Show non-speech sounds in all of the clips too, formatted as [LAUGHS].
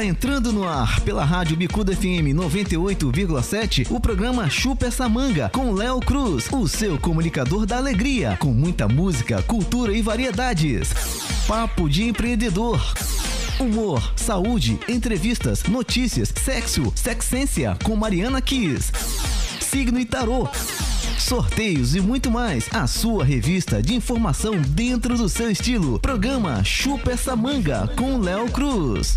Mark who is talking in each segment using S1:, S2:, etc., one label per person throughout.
S1: Está entrando no ar pela Rádio Bicuda FM 98,7 o programa Chupa essa manga com Léo Cruz, o seu comunicador da alegria, com muita música, cultura e variedades. Papo de empreendedor. Humor, saúde, entrevistas, notícias, sexo, sexência com Mariana Kiss. Signo e tarô sorteios e muito mais. A sua revista de informação dentro do seu estilo. Programa Chupa essa manga com Léo Cruz.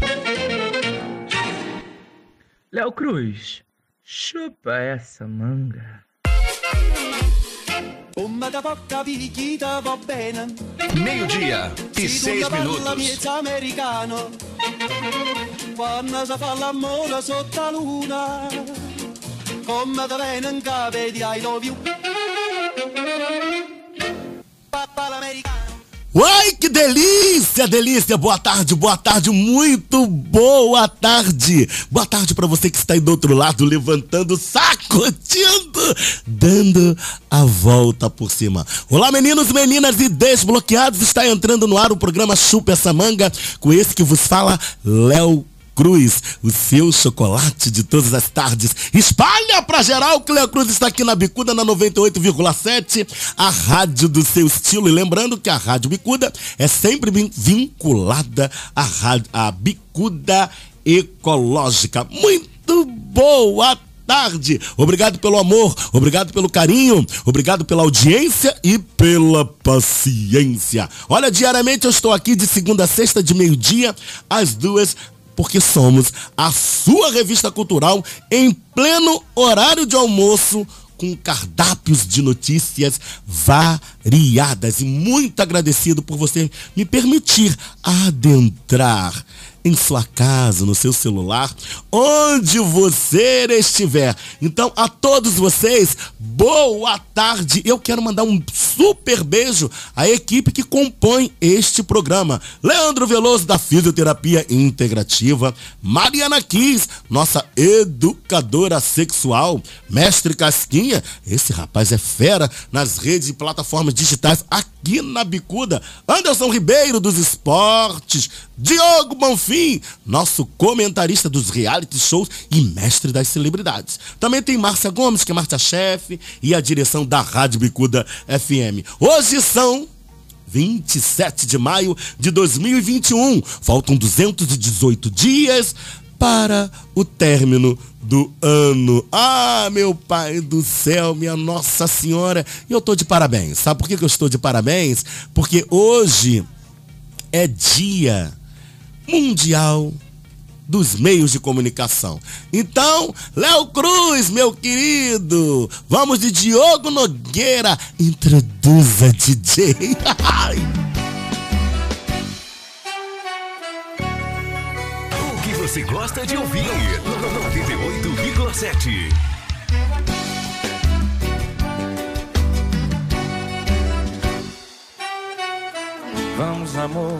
S2: Léo Cruz, chupa essa manga.
S3: Meio-dia e seis minutos.
S4: Quando si fa l'amore sotto la luna, come te viene in capo di I love you. Papà l'americano.
S5: Ai, que delícia, delícia. Boa tarde, boa tarde, muito boa tarde. Boa tarde para você que está aí do outro lado, levantando, sacudindo, dando a volta por cima. Olá, meninos, meninas e desbloqueados. Está entrando no ar o programa Chupa essa manga com esse que vos fala, Léo Cruz, o seu chocolate de todas as tardes. Espalha pra geral Léo Cruz está aqui na Bicuda na 98,7, a rádio do seu estilo. E lembrando que a Rádio Bicuda é sempre vin- vinculada à, rádio, à Bicuda Ecológica. Muito boa tarde. Obrigado pelo amor, obrigado pelo carinho, obrigado pela audiência e pela paciência. Olha, diariamente eu estou aqui de segunda a sexta, de meio-dia às duas porque somos a sua revista cultural em pleno horário de almoço com cardápios de notícias variadas. E muito agradecido por você me permitir adentrar em sua casa, no seu celular, onde você estiver. Então, a todos vocês, boa tarde. Eu quero mandar um super beijo à equipe que compõe este programa. Leandro Veloso, da Fisioterapia Integrativa. Mariana Kiss, nossa educadora sexual. Mestre Casquinha, esse rapaz é fera nas redes e plataformas digitais aqui na Bicuda. Anderson Ribeiro, dos esportes. Diogo Bonfim, nosso comentarista dos reality shows e mestre das celebridades. Também tem Márcia Gomes, que é Márcia-chefe, e a direção da Rádio Bicuda FM. Hoje são 27 de maio de 2021. Faltam 218 dias para o término do ano. Ah, meu pai do céu, minha Nossa Senhora. E eu tô de parabéns. Sabe por que eu estou de parabéns? Porque hoje é dia mundial dos meios de comunicação. Então, Léo Cruz, meu querido, vamos de Diogo Nogueira, introduza DJ.
S3: O que você gosta de ouvir? 98,7.
S6: Vamos, amor,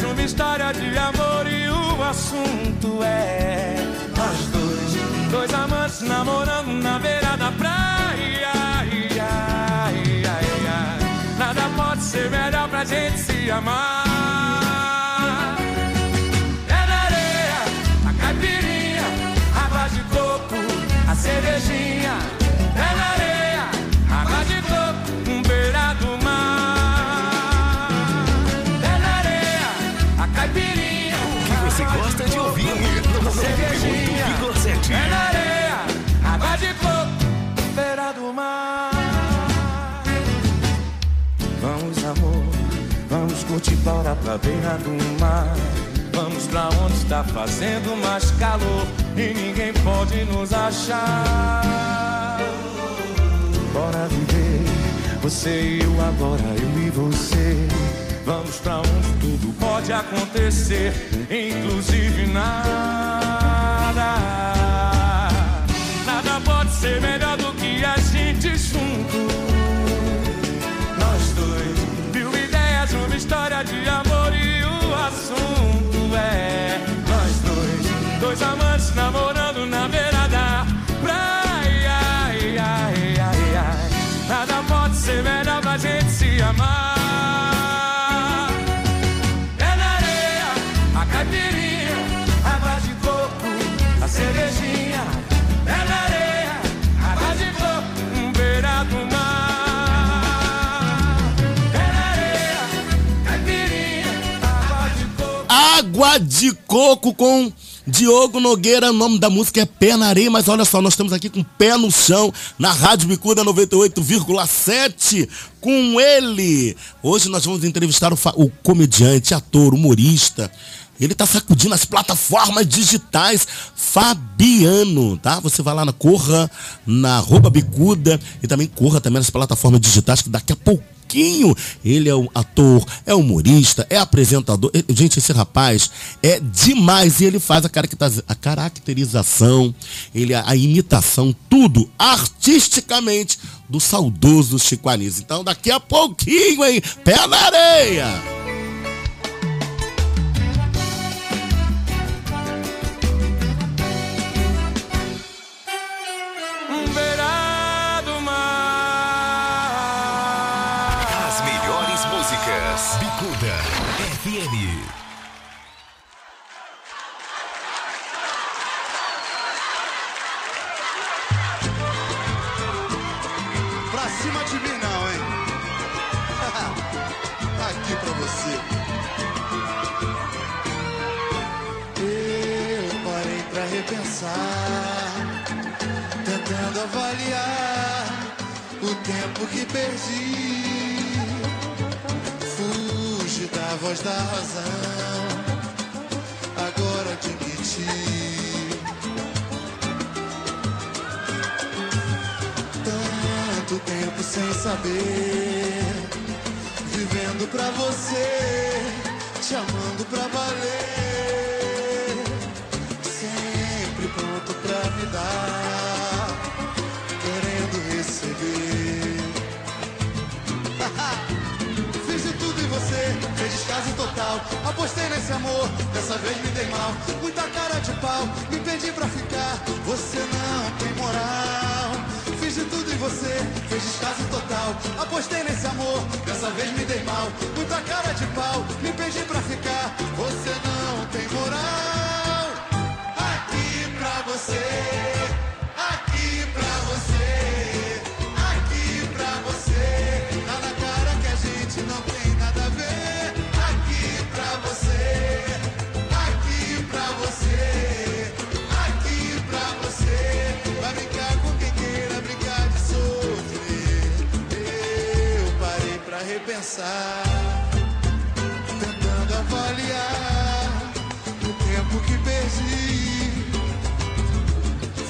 S6: Ideias, uma história de amor e o assunto é nós dois. Dois amantes namorando na beira da praia. Ia, ia, ia. Nada pode ser melhor pra gente se amar. Vamos curtir Paula pra beira do mar. Vamos pra onde está fazendo mais calor e ninguém pode nos achar. Bora viver, você e eu agora, eu e você. Vamos pra onde tudo pode acontecer, inclusive nada. Nada pode ser melhor Amantes namorando na beira da praia. Ai, ai, ai, ai. Nada pode ser melhor pra gente se amar. É na areia, a caipirinha, água de coco, a cervejinha. É na areia, água de coco, um beira do mar. É na areia, caipirinha, água de.
S5: Água de coco com Diogo Nogueira, o nome da música é Pé na Areia, mas olha só, nós estamos aqui com pé no chão, na Rádio Bicuda 98,7, com ele. Hoje nós vamos entrevistar o, o comediante, ator, humorista. Ele tá sacudindo as plataformas digitais. Fabiano, tá? Você vai lá na Corra, na arroba Bicuda e também corra também nas plataformas digitais que daqui a pouquinho ele é um ator, é humorista, é apresentador. Gente, esse rapaz é demais e ele faz a, caracteriza- a caracterização, ele a imitação, tudo artisticamente do saudoso Chico Anísio. Então, daqui a pouquinho, hein? Pé na areia!
S4: Que perdi. Fugi da voz da razão, agora admiti. tanto tempo sem saber, vivendo pra você, te amando pra valer, sempre pronto pra me dar, descaso total. Apostei nesse amor, dessa vez me dei mal. Muita cara de pau, me pedi pra ficar. Você não tem moral. Fiz de tudo em você, fez descaso total. Apostei nesse amor, dessa vez me dei mal. Muita cara de pau, me pedi pra ficar. Que perdi.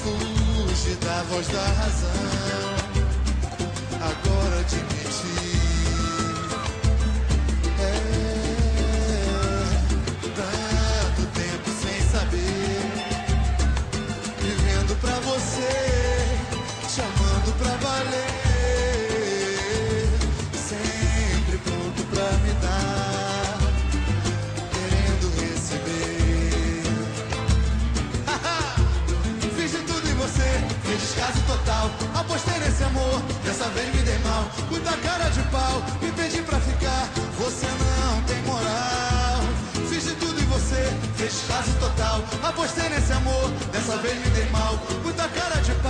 S4: Fugi da voz da razão. Agora admiti. Muita cara de pau, me pedi pra ficar. Você não tem moral. Fiz de tudo em você, fiz descaso total. Apostei nesse amor, dessa vez me dei mal. Muita cara de pau,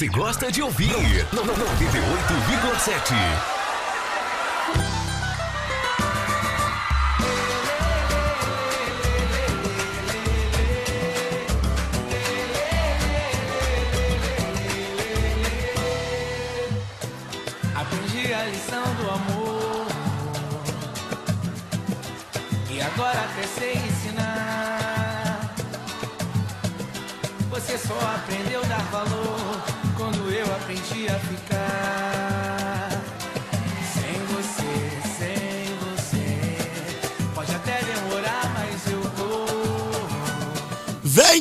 S4: você
S3: gosta de ouvir? 98,7.
S6: Aprendi a lição do amor. E agora até sei ensinar. Você só aprendeu a dar valor eu aprendi a ficar.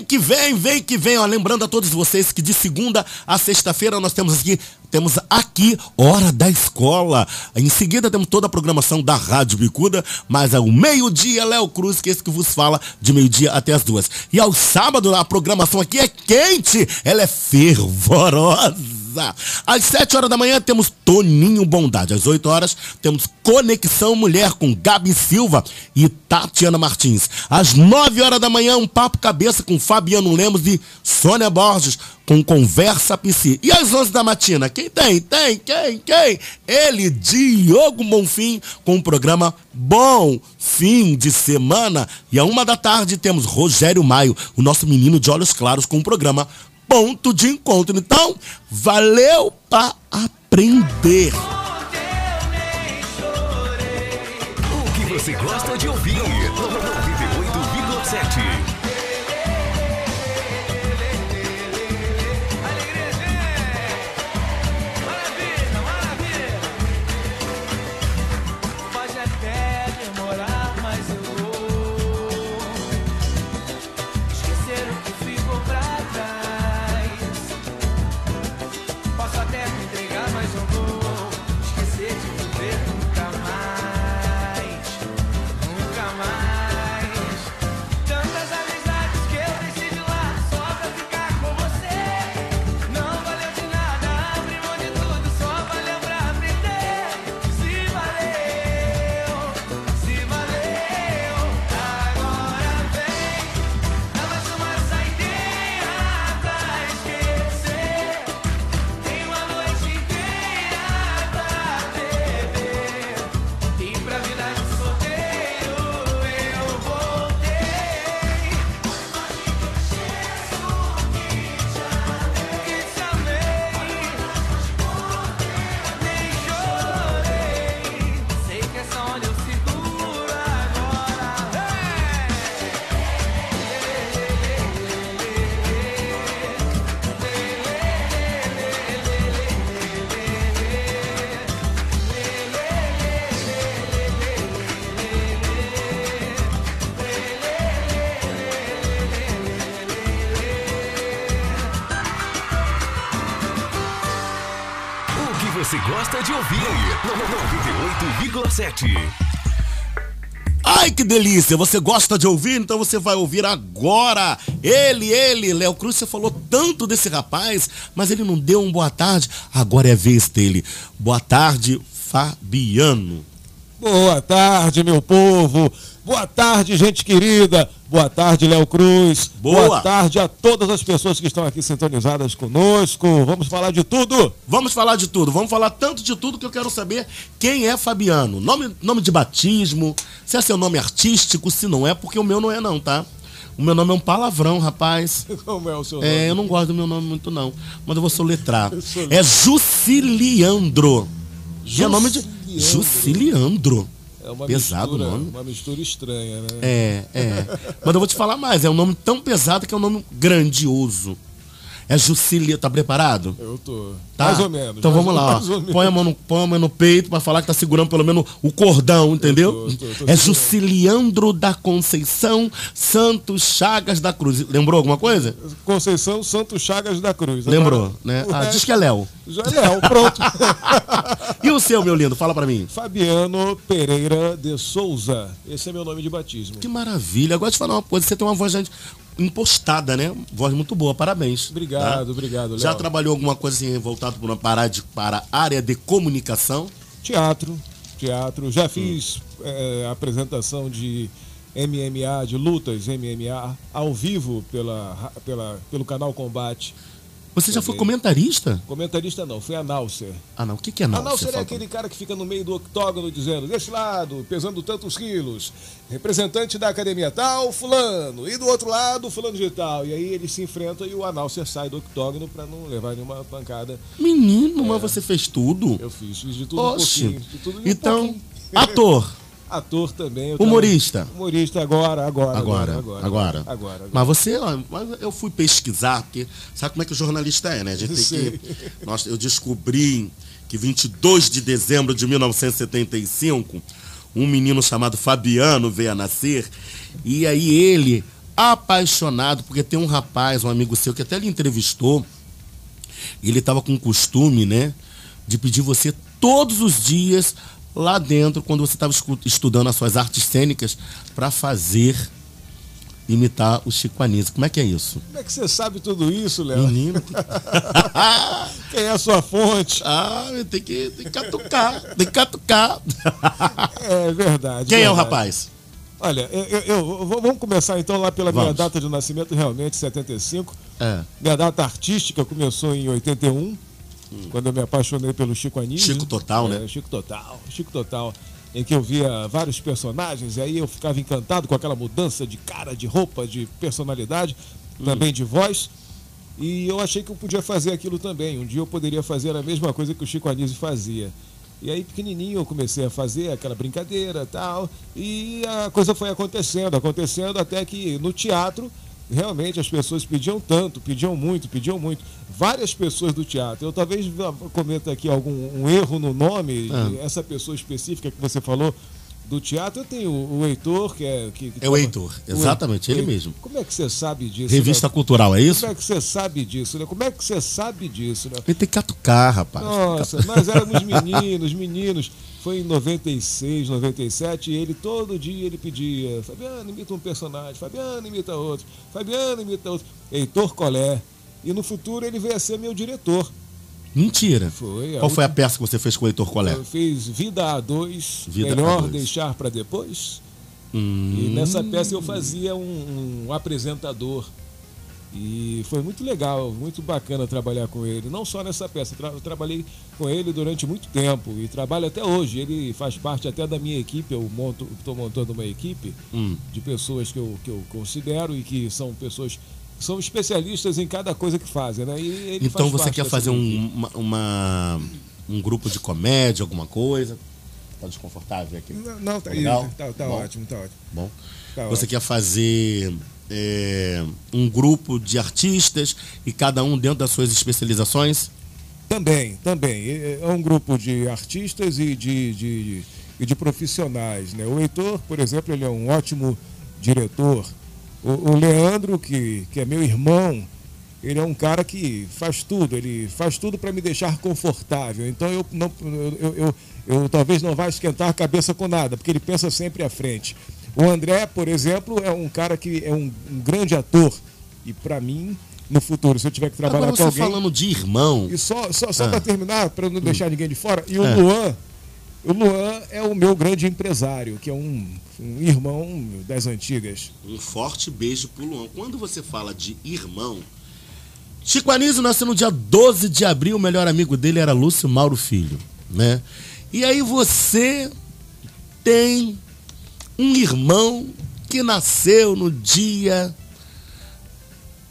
S5: Que vem, vem que vem. Ó, lembrando a todos vocês que de segunda a sexta-feira nós temos aqui, temos aqui Hora da Escola. Em seguida temos toda a programação da Rádio Bicuda, mas ao meio-dia, Léo Cruz, que é esse que vos fala, de meio-dia até as duas. E ao sábado, a programação aqui é quente, ela é fervorosa. Às 7 horas da manhã temos Toninho Bondade. Às 8 horas temos Conexão Mulher com Gabi Silva e Tatiana Martins. Às 9 horas da manhã, um papo cabeça com Fabiano Lemos e Sônia Borges com Conversa PC. E às 11 da matina, quem tem? Tem, quem? Quem? Ele, Diogo Bonfim, com o programa Bom Fim de Semana. E à uma da tarde temos Rogério Maio, o nosso menino de olhos claros, com o programa Ponto de Encontro. Então, valeu pra aprender.
S3: O que você gosta de ouvir?
S6: Que
S5: delícia! Você gosta de ouvir? Então você vai ouvir agora. Ele, ele, Léo Cruz, você falou tanto desse rapaz, mas ele não deu um boa tarde. Agora é a vez dele. Boa tarde, Fabiano.
S7: Boa tarde, meu povo. Boa tarde, gente querida. Boa tarde, Léo Cruz.
S5: Boa.
S7: tarde a todas as pessoas que estão aqui sintonizadas conosco. Vamos falar de tudo.
S5: Vamos falar de tudo. Vamos falar tanto de tudo que eu quero saber quem é Fabiano. Nome, nome de batismo, se é seu nome artístico, se não é, porque o meu não é não, tá? O meu nome é um palavrão, rapaz. [LAUGHS]
S7: Como é o seu nome?
S5: É, eu não gosto do meu nome muito não, mas eu vou soletrar. [LAUGHS]
S7: Soletra.
S5: É Juciliandro. E é nome de Juciliandro.
S7: É uma
S5: Pesado
S7: mistura,
S5: nome.
S7: Uma mistura estranha, né?
S5: É, é. [LAUGHS] Mas eu vou te falar mais, é um nome tão pesado que é um nome grandioso. É Jucilia, tá preparado?
S7: Eu tô.
S5: Tá?
S7: Mais ou menos.
S5: Então vamos lá, ó. Põe a, mão no, põe a mão no peito pra falar que tá segurando pelo menos o cordão, entendeu?
S7: tô, tô, tô
S5: é. Juciliandro da Conceição Santos Chagas da Cruz. Lembrou alguma coisa?
S7: Conceição Santos Chagas da Cruz.
S5: Lembrou,
S7: Agora,
S5: né? Ah,
S7: resto-
S5: diz que é Léo.
S7: Já é Léo, pronto. [LAUGHS]
S5: E o seu, meu lindo? Fala pra mim.
S7: Fabiano Pereira de Souza. Esse é meu nome de batismo.
S5: Que maravilha. Agora te falar uma coisa, você tem uma voz gente, impostada, né? Voz muito boa, parabéns.
S7: Obrigado,
S5: tá?
S7: obrigado, Léo.
S5: Já trabalhou alguma coisa assim voltado para, uma parada de- para a área de comunicação?
S7: Teatro, teatro.
S5: Hum.
S7: Já fiz eh, apresentação de MMA, de lutas MMA, ao vivo pela, pela, pelo canal Combate.
S5: Você já foi comentarista?
S7: Comentarista não, foi announcer.
S5: Ah, não. O que, que é?
S7: Announcer
S5: Você
S7: é aquele cara que fica no meio do octógono dizendo, desse lado, pesando tantos quilos, representante da academia tal, fulano, e do outro lado, fulano de tal. E aí eles se enfrentam e o announcer sai do octógono pra não levar nenhuma pancada.
S5: Menino, mas você fez tudo?
S7: Eu fiz, fiz de tudo
S5: Oxe.
S7: um pouquinho. De tudo e um
S5: então,
S7: pouquinho.
S5: ator, [LAUGHS]
S7: Ator também.
S5: humorista.
S7: tava- Humorista agora, agora.
S5: Agora,
S7: agora.
S5: agora.
S7: agora, agora.
S5: Mas você, ó, mas eu fui pesquisar, porque sabe como é que o jornalista é, né? A gente tem
S7: Sei.
S5: que. Nós, eu descobri que 22 de dezembro de 1975, um menino chamado Fabiano veio a nascer. E aí ele, apaixonado, porque tem um rapaz, um amigo seu, que até lhe entrevistou, e ele estava com o costume, né, de pedir você todos os dias lá dentro, quando você estava estudando as suas artes cênicas, para fazer imitar o Chico Anísio. Como é que é isso?
S7: Como é que você sabe tudo isso, Léo?
S5: Menino. [LAUGHS]
S7: Quem é a sua fonte?
S5: ah, tem que, tem que catucar, tem que catucar.
S7: É verdade.
S5: Quem é o
S7: verdade.
S5: rapaz?
S7: Olha, eu, eu- eu- vamos começar então lá pela minha
S5: Vamos.
S7: data de nascimento, realmente, 75.
S5: É.
S7: Minha data artística começou em 81, quando eu me apaixonei pelo Chico Anísio.
S5: Chico Total,
S7: É,
S5: né?
S7: Chico Total, Chico Total. Em que eu via vários personagens, e aí eu ficava encantado com aquela mudança de cara, de roupa, de personalidade,
S5: Hum.
S7: também de voz. E eu achei que eu podia fazer aquilo também. Um dia eu poderia fazer a mesma coisa que o Chico Anísio fazia. E aí, pequenininho, eu comecei a fazer aquela brincadeira tal. E a coisa foi acontecendo, acontecendo, até que no teatro, realmente as pessoas pediam tanto, pediam muito, pediam muito. Várias pessoas do teatro. Eu talvez cometa aqui algum um erro no nome,
S5: Ah.
S7: essa pessoa específica que você falou do teatro. Eu tenho o Heitor, que é. Que, que
S5: É o Heitor, exatamente, ele
S7: Heitor.
S5: mesmo.
S7: Como é que você sabe disso?
S5: Revista
S7: né?
S5: Cultural, é isso?
S7: Como é que você sabe disso, né? Como é que você sabe disso, né?
S5: Ele tem que catucar, rapaz.
S7: Nossa, nós éramos [LAUGHS] meninos, meninos. Foi em 96, 97, e ele todo dia ele pedia, Fabiano imita um personagem, Fabiano imita outro, Fabiano imita outro, Heitor Colé. E no futuro ele veio a ser meu diretor.
S5: Mentira.
S7: Foi.
S5: Qual foi a peça que você fez com o Heitor Colé?
S7: Eu fiz Vida A2,
S5: Vida
S7: Melhor
S5: A2.
S7: Deixar para Depois.
S5: Hum,
S7: E nessa peça eu fazia um, um apresentador. E foi muito legal, muito bacana trabalhar com ele. Não só nessa peça, tra- eu trabalhei com ele durante muito tempo e trabalho até hoje. Ele faz parte até da minha equipe. Eu monto, estou montando uma equipe
S5: Hum.
S7: de pessoas que eu, que eu considero e que são pessoas são especialistas em cada coisa que fazem, né? E ele
S5: Então
S7: faz
S5: você quer fazer um, uma, uma- um grupo de comédia, alguma coisa? Tá desconfortável aqui?
S7: Não, não, tá,
S5: Legal?
S7: tá, tá
S5: Bom.
S7: ótimo, tá ótimo.
S5: Bom.
S7: Tá
S5: Você
S7: ótimo.
S5: quer fazer é, um grupo de artistas e cada um dentro das suas especializações?
S7: Também, também. É é um grupo de artistas e de, de, e de profissionais. Né? O Heitor, por exemplo, ele é um ótimo diretor. O, o Leandro, que, que é meu irmão, ele é um cara que faz tudo, ele faz tudo para me deixar confortável. Então eu, não, eu, eu, eu, talvez não vá esquentar a cabeça com nada, porque ele pensa sempre à frente. O André, por exemplo, é um cara que é um, um grande ator. E para mim, no futuro, se eu tiver que trabalhar
S5: Agora
S7: com alguém.
S5: falando de irmão,
S7: E só, só, só
S5: Ah.
S7: para terminar, para não deixar ninguém de fora, e o
S5: É.
S7: Luan, o Luan é o meu grande empresário, que é um, um irmão das antigas.
S5: um forte beijo pro Luan. Quando você fala de irmão, Chico Anísio nasceu no dia 12 de abril, o melhor amigo dele era Lúcio Mauro Filho, né? E aí você tem um irmão que nasceu no dia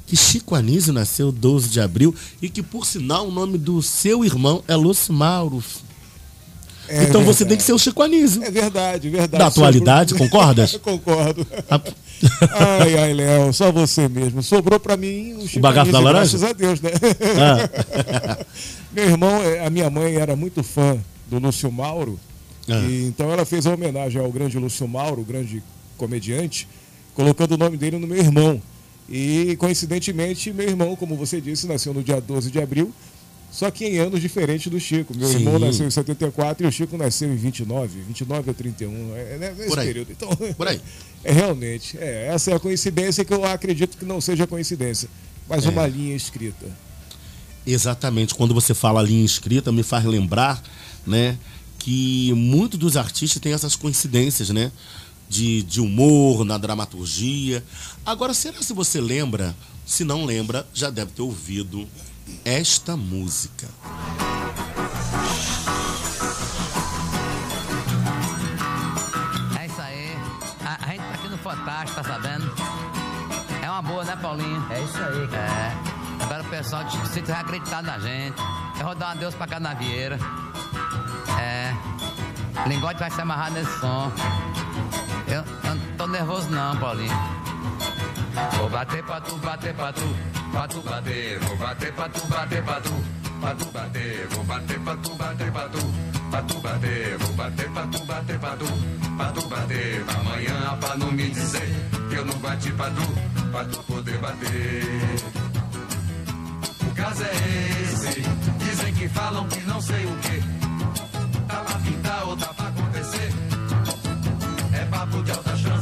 S5: que Chico Anísio nasceu 12 de abril e que por sinal o nome do seu irmão é Lúcio Mauro.
S7: É
S5: então você tem que ser o Chico Anísio.
S7: É verdade, verdade.
S5: Da atualidade, concordas? [LAUGHS]
S7: Concordo.
S5: A-
S7: Ai, ai, Léo, só você mesmo. Sobrou para mim o, Chico
S5: bagaço da
S7: Anísio,
S5: laranja?
S7: Graças a Deus, né?
S5: Ah. [LAUGHS]
S7: Meu irmão, eh, a minha mãe era muito fã do Lúcio Mauro.
S5: Ah.
S7: E, então ela fez a homenagem ao grande Lúcio Mauro, o grande comediante, colocando o nome dele no meu irmão. E coincidentemente, meu irmão, como você disse, nasceu no dia 12 de abril, só que em anos diferentes do Chico. Meu
S5: Sim.
S7: irmão nasceu em 74 e o Chico nasceu em 29, 29 a 31, é, é nesse
S5: aí.
S7: período. Então,
S5: Por aí. [LAUGHS]
S7: é realmente, é, essa é a coincidência que eu acredito que não seja coincidência, mas
S5: É.
S7: uma linha escrita.
S5: Exatamente. Quando você fala linha escrita, me faz lembrar, né, que muitos dos artistas têm essas coincidências, né? De, de humor, na dramaturgia. Agora, será se você lembra se não lembra, já deve ter ouvido esta música.
S8: É isso aí. A, a gente tá aqui no Fantástico, tá sabendo? É uma boa, né, Paulinho?
S2: É isso aí, cara.
S8: É. Agora o pessoal de Chico vai acreditar na gente. Eu vou dar um adeus pra Canavieira. É. Lingote vai se amarrar nesse som. Eu, eu não tô nervoso não, Paulinho. Vou bater pra tu, bater pra tu, pra tu bater, vou bater pra tu, bater pra tu, pra tu bater, vou bater pra tu, bater pra tu, pra tu bater, vou bater pra tu, bater pra tu, pra tu bater, amanhã pra não me dizer que eu não bati pra tu, pra tu poder bater. O caso é esse, dizem que falam que não sei o que, tá pra pintar ou tá pra acontecer, é papo de altas transações.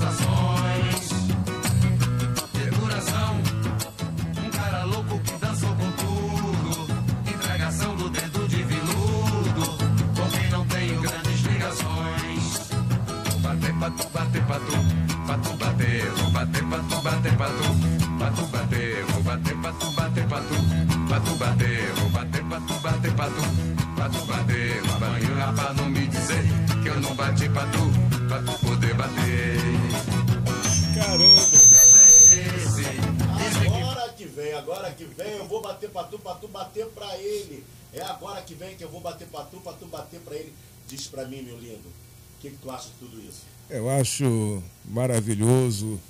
S5: Agora que vem que eu vou bater pra tu, pra tu bater pra ele. Diz pra mim, meu lindo, o que, que tu acha de tudo isso?
S7: Eu acho maravilhoso.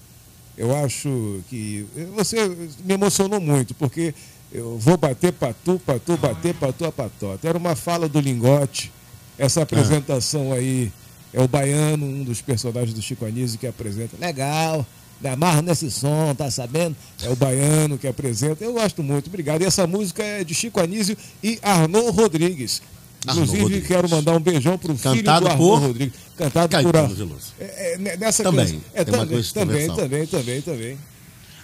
S7: Eu acho que. Você me emocionou muito, porque eu vou bater pra tu, pra tu, bater pra tu, a patota. Era uma fala do Lingote. Essa apresentação aí é o Baiano, um dos personagens do Chico Anísio que apresenta. Legal, me amarro nesse som, tá sabendo? É o Baiano que apresenta. Eu gosto muito, obrigado. E essa música é de Chico Anísio e Arnaud Rodrigues. Inclusive,
S5: Rodrigues.
S7: quero mandar um beijão pro filho
S5: Cantado
S7: do Arnaud
S5: por
S7: Rodrigues. Cantado por
S5: Caetano Veloso.
S7: é, é, ne- nessa
S5: Também,
S7: canção- É,
S5: tem uma
S7: também,
S5: coisa
S7: também, também, também, também.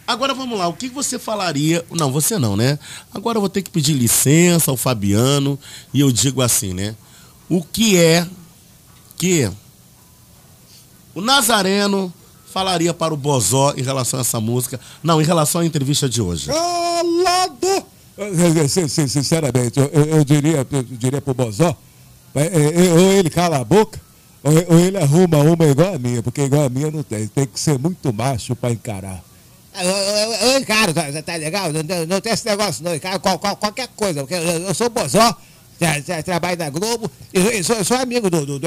S5: Agora vamos lá, o que você falaria? Não, você não, né? Agora eu vou ter que pedir licença ao Fabiano e eu digo assim, né? O que é que o Nazareno falaria para o Bozó em relação a essa música? Não, em relação à entrevista de hoje.
S7: Calado! Eh, sin- Sinceramente, eu, eu- eu diria, eu diria pro Bozó, eh, eh, ou ele cala a boca, ou, ele arruma uma igual a minha, porque igual a minha não tem. Tem que ser muito macho para encarar. Oi, cara, tá, tá legal? Não, não- não tem esse negócio não, cara, qual- qual- qualquer coisa, porque eu, eu sou Bozó, trabalho na Globo, eu sou, sou amigo do, do, do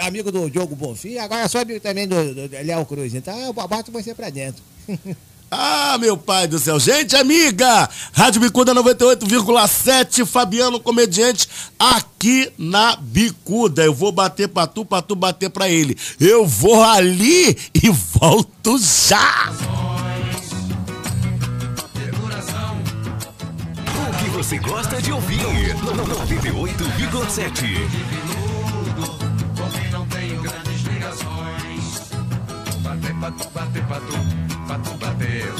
S7: amigo do Diogo Bonfim, agora sou amigo também do, do, do Léo Cruz, então eu boto você pra dentro. [LAUGHS]
S5: Ah, meu pai do céu. Gente, amiga! Rádio Bicuda 98,7, Fabiano Comediante, aqui na Bicuda. Eu vou bater pra tu, pra tu bater pra ele. Eu vou ali e volto já!
S3: Você gosta de ouvir? 98,7.
S8: Com quem não tenho grandes ligações. Bater vou bater pra tu, bater pra tu, pra tu bater,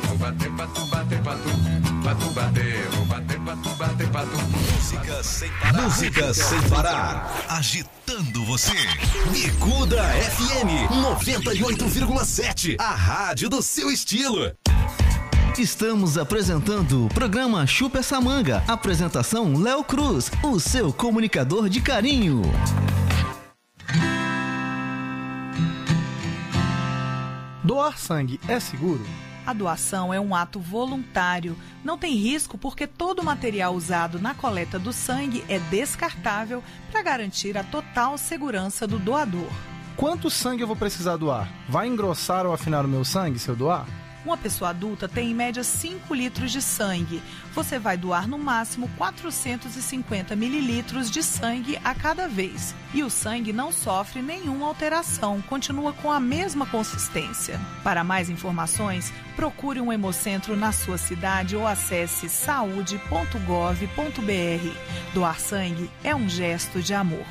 S8: vou bater pra tu, bater pra tu, pra tu bater, vou bater pra tu, bater pra tu.
S3: Música sem parar. Música sem parar. Agitando você. Bicuda FM 98,7. A rádio do seu estilo.
S1: Estamos apresentando o programa Chupa essa manga. Apresentação Léo Cruz, o seu comunicador de carinho.
S9: Doar sangue é seguro?
S10: A doação é um ato voluntário. Não tem risco porque todo o material usado na coleta do sangue é descartável para garantir a total segurança do doador.
S9: Quanto sangue eu vou precisar doar? Vai engrossar ou afinar o meu sangue se eu doar?
S10: Uma pessoa adulta tem em média 5 litros de sangue. Você vai doar no máximo 450 mililitros de sangue a cada vez. E o sangue não sofre nenhuma alteração, continua com a mesma consistência. Para mais informações, procure um hemocentro na sua cidade ou acesse saude.gov.br. Doar sangue é um gesto de amor.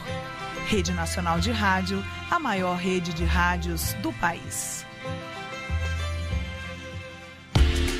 S10: Rede Nacional de Rádio, a maior rede de rádios do país.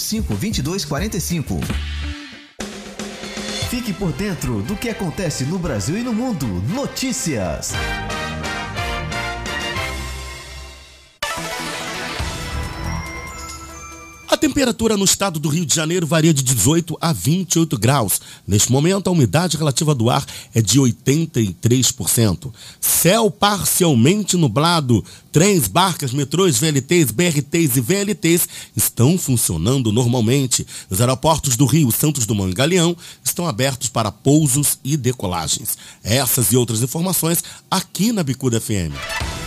S1: 2245 Fique por dentro do que acontece no Brasil e no mundo. Notícias.
S5: Temperatura no estado do Rio de Janeiro varia de 18 a 28 graus. Neste momento, a umidade relativa do ar é de 83%. Céu parcialmente nublado. Trens, barcas, metrôs, VLTs, BRTs e VLTs estão funcionando normalmente. Os aeroportos do Rio Santos Dumont e Galeão estão abertos para pousos e decolagens. Essas e outras informações aqui na Bicuda FM.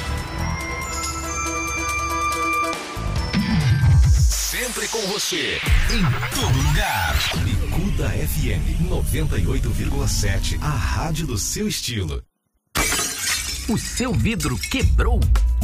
S3: Sempre com você, em todo lugar. Bicuda FM 98,7. A rádio do seu estilo.
S11: O seu vidro quebrou?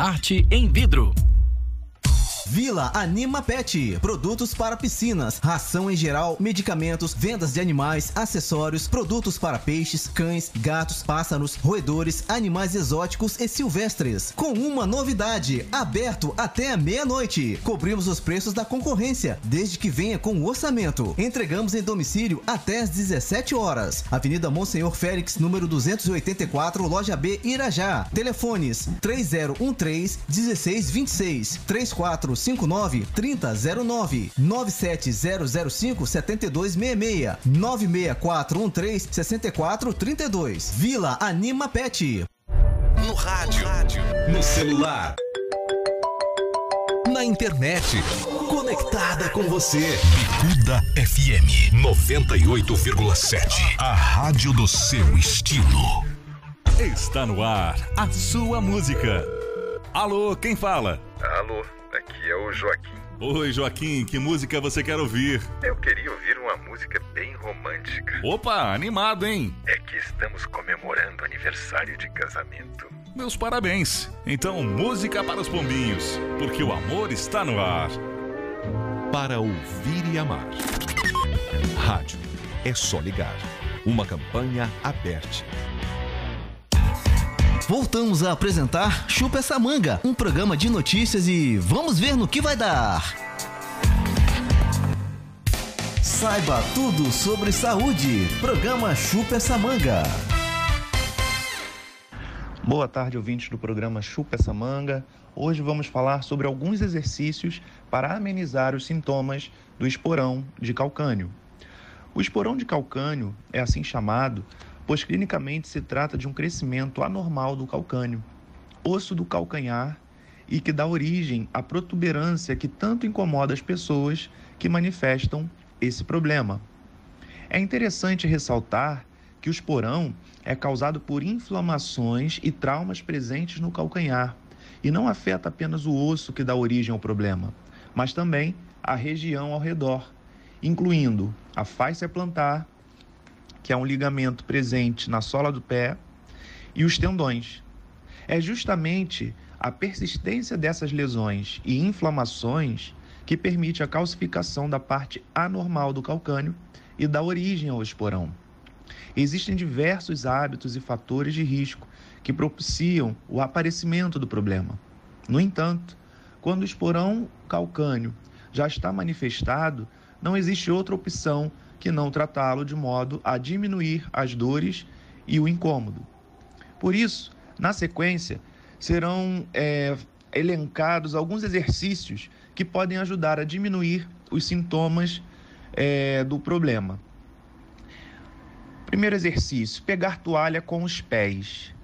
S11: Arte em vidro.
S1: Vila Anima Pet. Produtos para piscinas, ração em geral, medicamentos, vendas de animais, acessórios, produtos para peixes, cães, gatos, pássaros, roedores, animais exóticos e silvestres. Com uma novidade: aberto até meia-noite. Cobrimos os preços da concorrência, desde que venha com o orçamento. Entregamos em domicílio até às 17 horas. Avenida Monsenhor Félix, número 284, loja B, Irajá. Telefones 3013 1626 34 59 3009 97005 7266 96413 6432 Vila Anima Pet.
S3: No rádio, no celular, na internet, conectada com você. Bicuda FM 98,7. A rádio do seu estilo.
S12: Está no ar a sua música. Alô, quem fala?
S13: Alô, aqui é o Joaquim.
S12: Oi, Joaquim, que música você quer ouvir?
S13: Eu queria ouvir uma música bem romântica.
S12: Opa, animado, hein?
S13: É que estamos comemorando aniversário de casamento.
S12: Meus parabéns. Então, música para os pombinhos, porque o amor está no ar.
S3: Para ouvir e amar. Rádio. É só ligar. Uma campanha aberta.
S1: Voltamos a apresentar Chupa essa manga, um programa de notícias e vamos ver no que vai dar. Saiba tudo sobre saúde. Programa Chupa essa manga.
S14: Boa tarde, ouvintes do programa Chupa essa manga. Hoje vamos falar sobre alguns exercícios para amenizar os sintomas do esporão de calcânio. O esporão de calcânio é assim chamado pois clinicamente se trata de um crescimento anormal do calcânio, osso do calcanhar, e que dá origem à protuberância que tanto incomoda as pessoas que manifestam esse problema. É interessante ressaltar que o esporão é causado por inflamações e traumas presentes no calcanhar e não afeta apenas o osso que dá origem ao problema, mas também a região ao redor, incluindo a fáscia plantar, que é um ligamento presente na sola do pé, e os tendões. É justamente a persistência dessas lesões e inflamações que permite a calcificação da parte anormal do calcânio e dá origem ao esporão. Existem diversos hábitos e fatores de risco que propiciam o aparecimento do problema. No entanto, quando o esporão calcânio já está manifestado, não existe outra opção que não tratá-lo de modo a diminuir as dores e o incômodo. Por isso, na sequência, serão é, elencados alguns exercícios que podem ajudar a diminuir os sintomas é, do problema. Primeiro exercício: pegar toalha com os pés.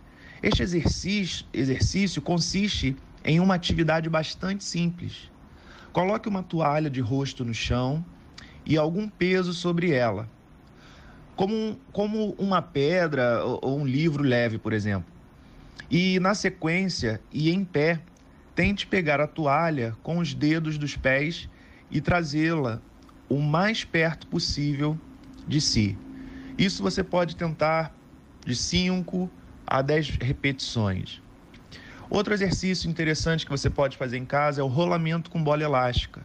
S14: Este exercício, exercício consiste em uma atividade bastante simples. Coloque uma toalha de rosto no chão e algum peso sobre ela, como, como uma pedra ou um livro leve, por exemplo. E na sequência, e em pé, tente pegar a toalha com os dedos dos pés e trazê-la o mais perto possível de si. Isso você pode tentar de 5 a 10 repetições. Outro exercício interessante que você pode fazer em casa é o rolamento com bola elástica.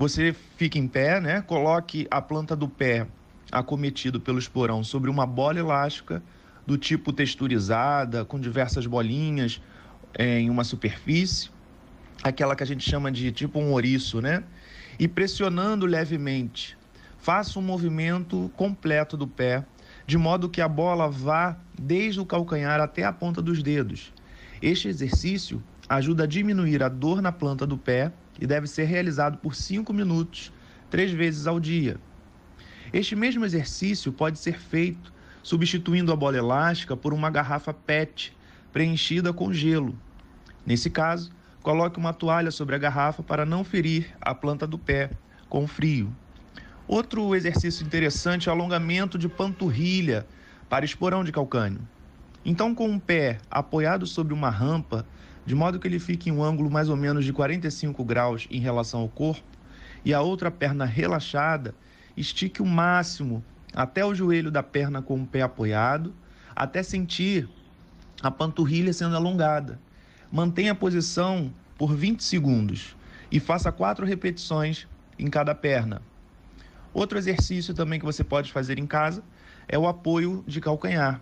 S14: Você fica em pé, né? Coloque a planta do pé acometido pelo esporão sobre uma bola elástica do tipo texturizada, com diversas bolinhas é, em uma superfície, aquela que a gente chama de tipo um ouriço, né? E pressionando levemente, faça um movimento completo do pé, de modo que a bola vá desde o calcanhar até a ponta dos dedos. Este exercício ajuda a diminuir a dor na planta do pé e deve ser realizado por 5 minutos, três vezes ao dia. Este mesmo exercício pode ser feito substituindo a bola elástica por uma garrafa PET preenchida com gelo. Nesse caso, coloque uma toalha sobre a garrafa para não ferir a planta do pé com frio. Outro exercício interessante é o alongamento de panturrilha para esporão de calcânio. Então, com o pé apoiado sobre uma rampa, de modo que ele fique em um ângulo mais ou menos de 45 graus em relação ao corpo, e a outra perna relaxada, estique o máximo até o joelho da perna com o pé apoiado, até sentir a panturrilha sendo alongada. Mantenha a posição por 20 segundos e faça quatro repetições em cada perna. Outro exercício também que você pode fazer em casa é o apoio de calcanhar.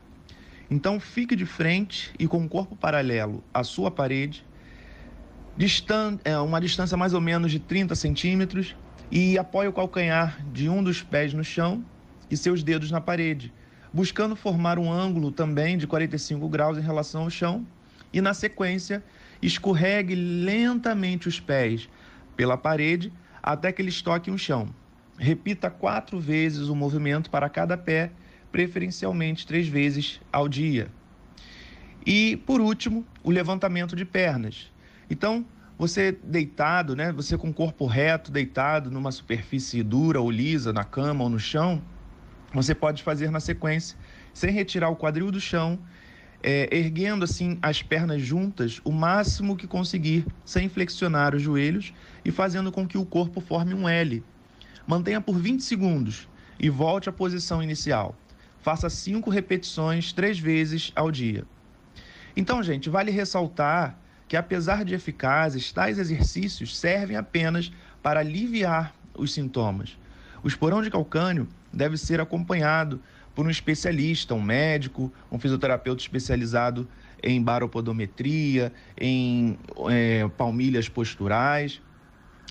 S14: Então fique de frente e com o corpo paralelo à sua parede, distan é, uma distância mais ou menos de 30 centímetros, e apoie o calcanhar de um dos pés no chão e seus dedos na parede, buscando formar um ângulo também de 45 graus em relação ao chão, e na sequência escorregue lentamente os pés pela parede até que eles toquem o chão. Repita quatro vezes o movimento para cada pé preferencialmente três vezes ao dia. E, por último, o levantamento de pernas. Então, você deitado, né, você com o corpo reto, deitado numa superfície dura ou lisa, na cama ou no chão, você pode fazer na sequência, sem retirar o quadril do chão, é, erguendo assim as pernas juntas o máximo que conseguir, sem flexionar os joelhos e fazendo com que o corpo forme um L. Mantenha por 20 segundos e volte à posição inicial. Faça cinco repetições três vezes ao dia. Então, gente, vale ressaltar que, apesar de eficazes, tais exercícios servem apenas para aliviar os sintomas. O esporão de calcânio deve ser acompanhado por um especialista, um médico, um fisioterapeuta especializado em baropodometria, em é, palmilhas posturais,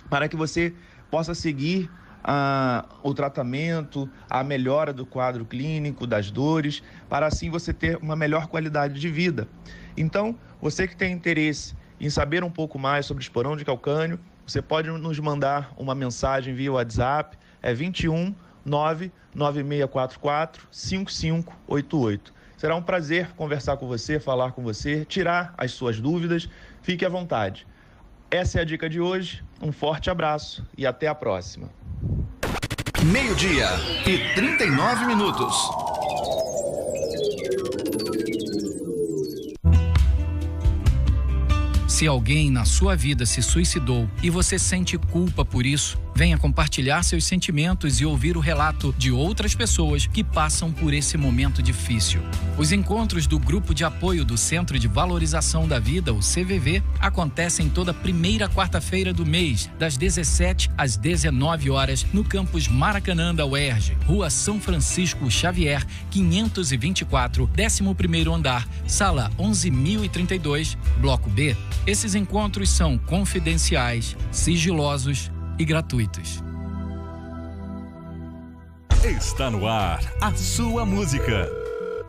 S14: para que você possa seguir a, o tratamento, a melhora do quadro clínico, das dores, para assim você ter uma melhor qualidade de vida. Então, você que tem interesse em saber um pouco mais sobre esporão de calcânio, você pode nos mandar uma mensagem via WhatsApp, é 21 99644 5588. Será um prazer conversar com você, falar com você, tirar as suas dúvidas. Fique à vontade. Essa é a dica de hoje. Um forte abraço e até a próxima.
S3: Meio-dia e 39 minutos.
S11: Se alguém na sua vida se suicidou e você sente culpa por isso, Venha compartilhar seus sentimentos e ouvir o relato de outras pessoas que passam por esse momento difícil. Os encontros do Grupo de Apoio do Centro de Valorização da Vida, o CVV, acontecem toda primeira quarta-feira do mês, das 17 às 19 horas, no campus Maracanã da UERJ, Rua São Francisco Xavier, 524, 11º andar, sala 11032, bloco B. Esses encontros são confidenciais, sigilosos e gratuitos.
S12: Está no ar a sua música.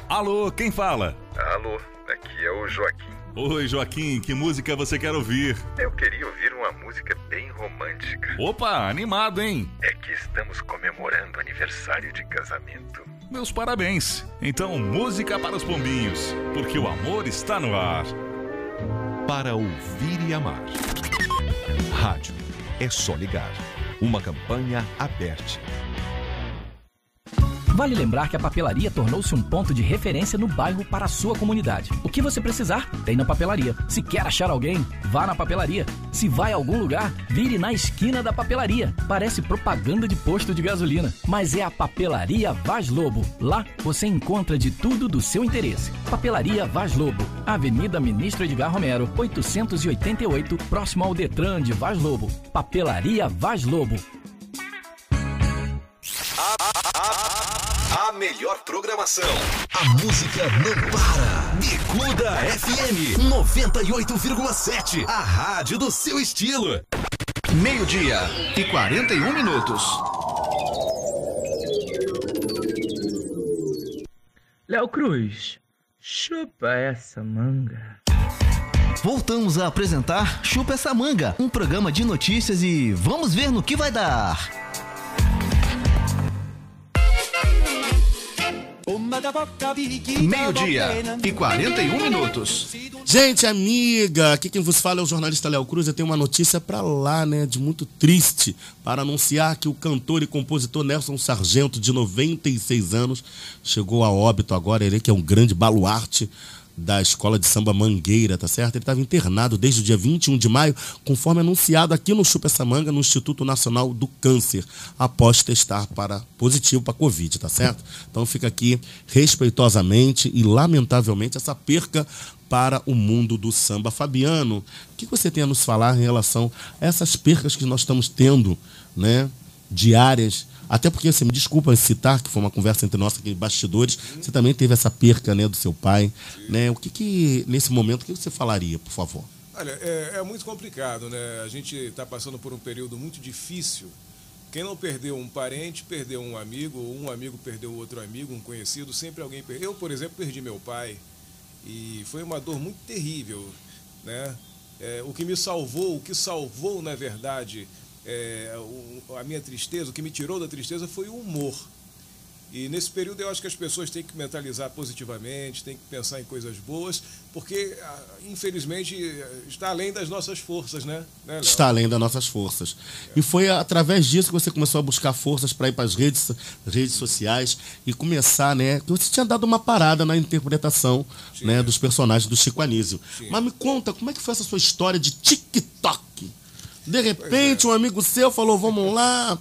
S12: Alô, quem fala?
S13: Alô, aqui é o Joaquim.
S12: Oi, Joaquim, que música você quer ouvir?
S13: Eu queria ouvir uma música bem romântica.
S12: Opa, animado, hein?
S13: É que estamos comemorando aniversário de casamento.
S12: Meus parabéns. Então, música para os pombinhos, porque o amor está no ar.
S3: Para ouvir e amar. Rádio. É só ligar. Uma campanha aberta.
S11: Vale lembrar que a papelaria tornou-se um ponto de referência no bairro para a sua comunidade. O que você precisar, tem na papelaria. Se quer achar alguém, vá na papelaria. Se vai a algum lugar, vire na esquina da papelaria. Parece propaganda de posto de gasolina, mas é a Papelaria Vaz Lobo. Lá você encontra de tudo do seu interesse. Papelaria Vaz Lobo, Avenida Ministro Edgar Romero, 888, próximo ao Detran de Vaz Lobo. Papelaria Vaz Lobo.
S3: A melhor programação. A música não para. Bicuda FM 98,7. A rádio do seu estilo.
S1: Meio-dia e 41 minutos.
S2: Léo Cruz, chupa essa manga.
S1: Voltamos a apresentar Chupa essa manga, um programa de notícias e vamos ver no que vai dar. Meio-dia e 41 minutos.
S5: Gente, amiga, aqui quem vos fala é o jornalista Léo Cruz. Eu tenho uma notícia pra lá, né, de muito triste, para anunciar que o cantor e compositor Nelson Sargento, de 96 anos, chegou a óbito agora. Ele que é um grande baluarte da escola de samba Mangueira, tá certo? Ele estava internado desde o dia 21 de maio, conforme anunciado aqui no Chupa essa Manga, no Instituto Nacional do Câncer, após testar para positivo para Covid, tá certo? Então fica aqui respeitosamente e lamentavelmente essa perca para o mundo do samba. Fabiano, o que você tem a nos falar em relação a essas percas que nós estamos tendo, né, diárias até porque, você me desculpa citar, que foi uma conversa entre nós aqui, bastidores, você também teve essa perca né, do seu pai. Né? O que, que, nesse momento, o que você falaria, por favor?
S7: Olha, é, é muito complicado, né? A gente está passando por um período muito difícil. Quem não perdeu um parente, perdeu um amigo, ou um amigo perdeu outro amigo, um conhecido, sempre alguém perdeu. Eu, por exemplo, perdi meu pai e foi uma dor muito terrível, né? É, o que me salvou, o que salvou, na verdade, é, o, a minha tristeza, o que me tirou da tristeza foi o humor. E nesse período eu acho que as pessoas têm que mentalizar positivamente, têm que pensar em coisas boas, porque ah, infelizmente está além das nossas forças, né? né?
S5: Está além das nossas forças. E foi através disso que você começou a buscar forças para ir para as redes, redes sociais e começar, né? Você tinha dado uma parada na interpretação né, dos personagens do Chico Anísio. Mas me conta, como é que foi essa sua história de TikTok? De repente, um amigo seu falou: vamos lá,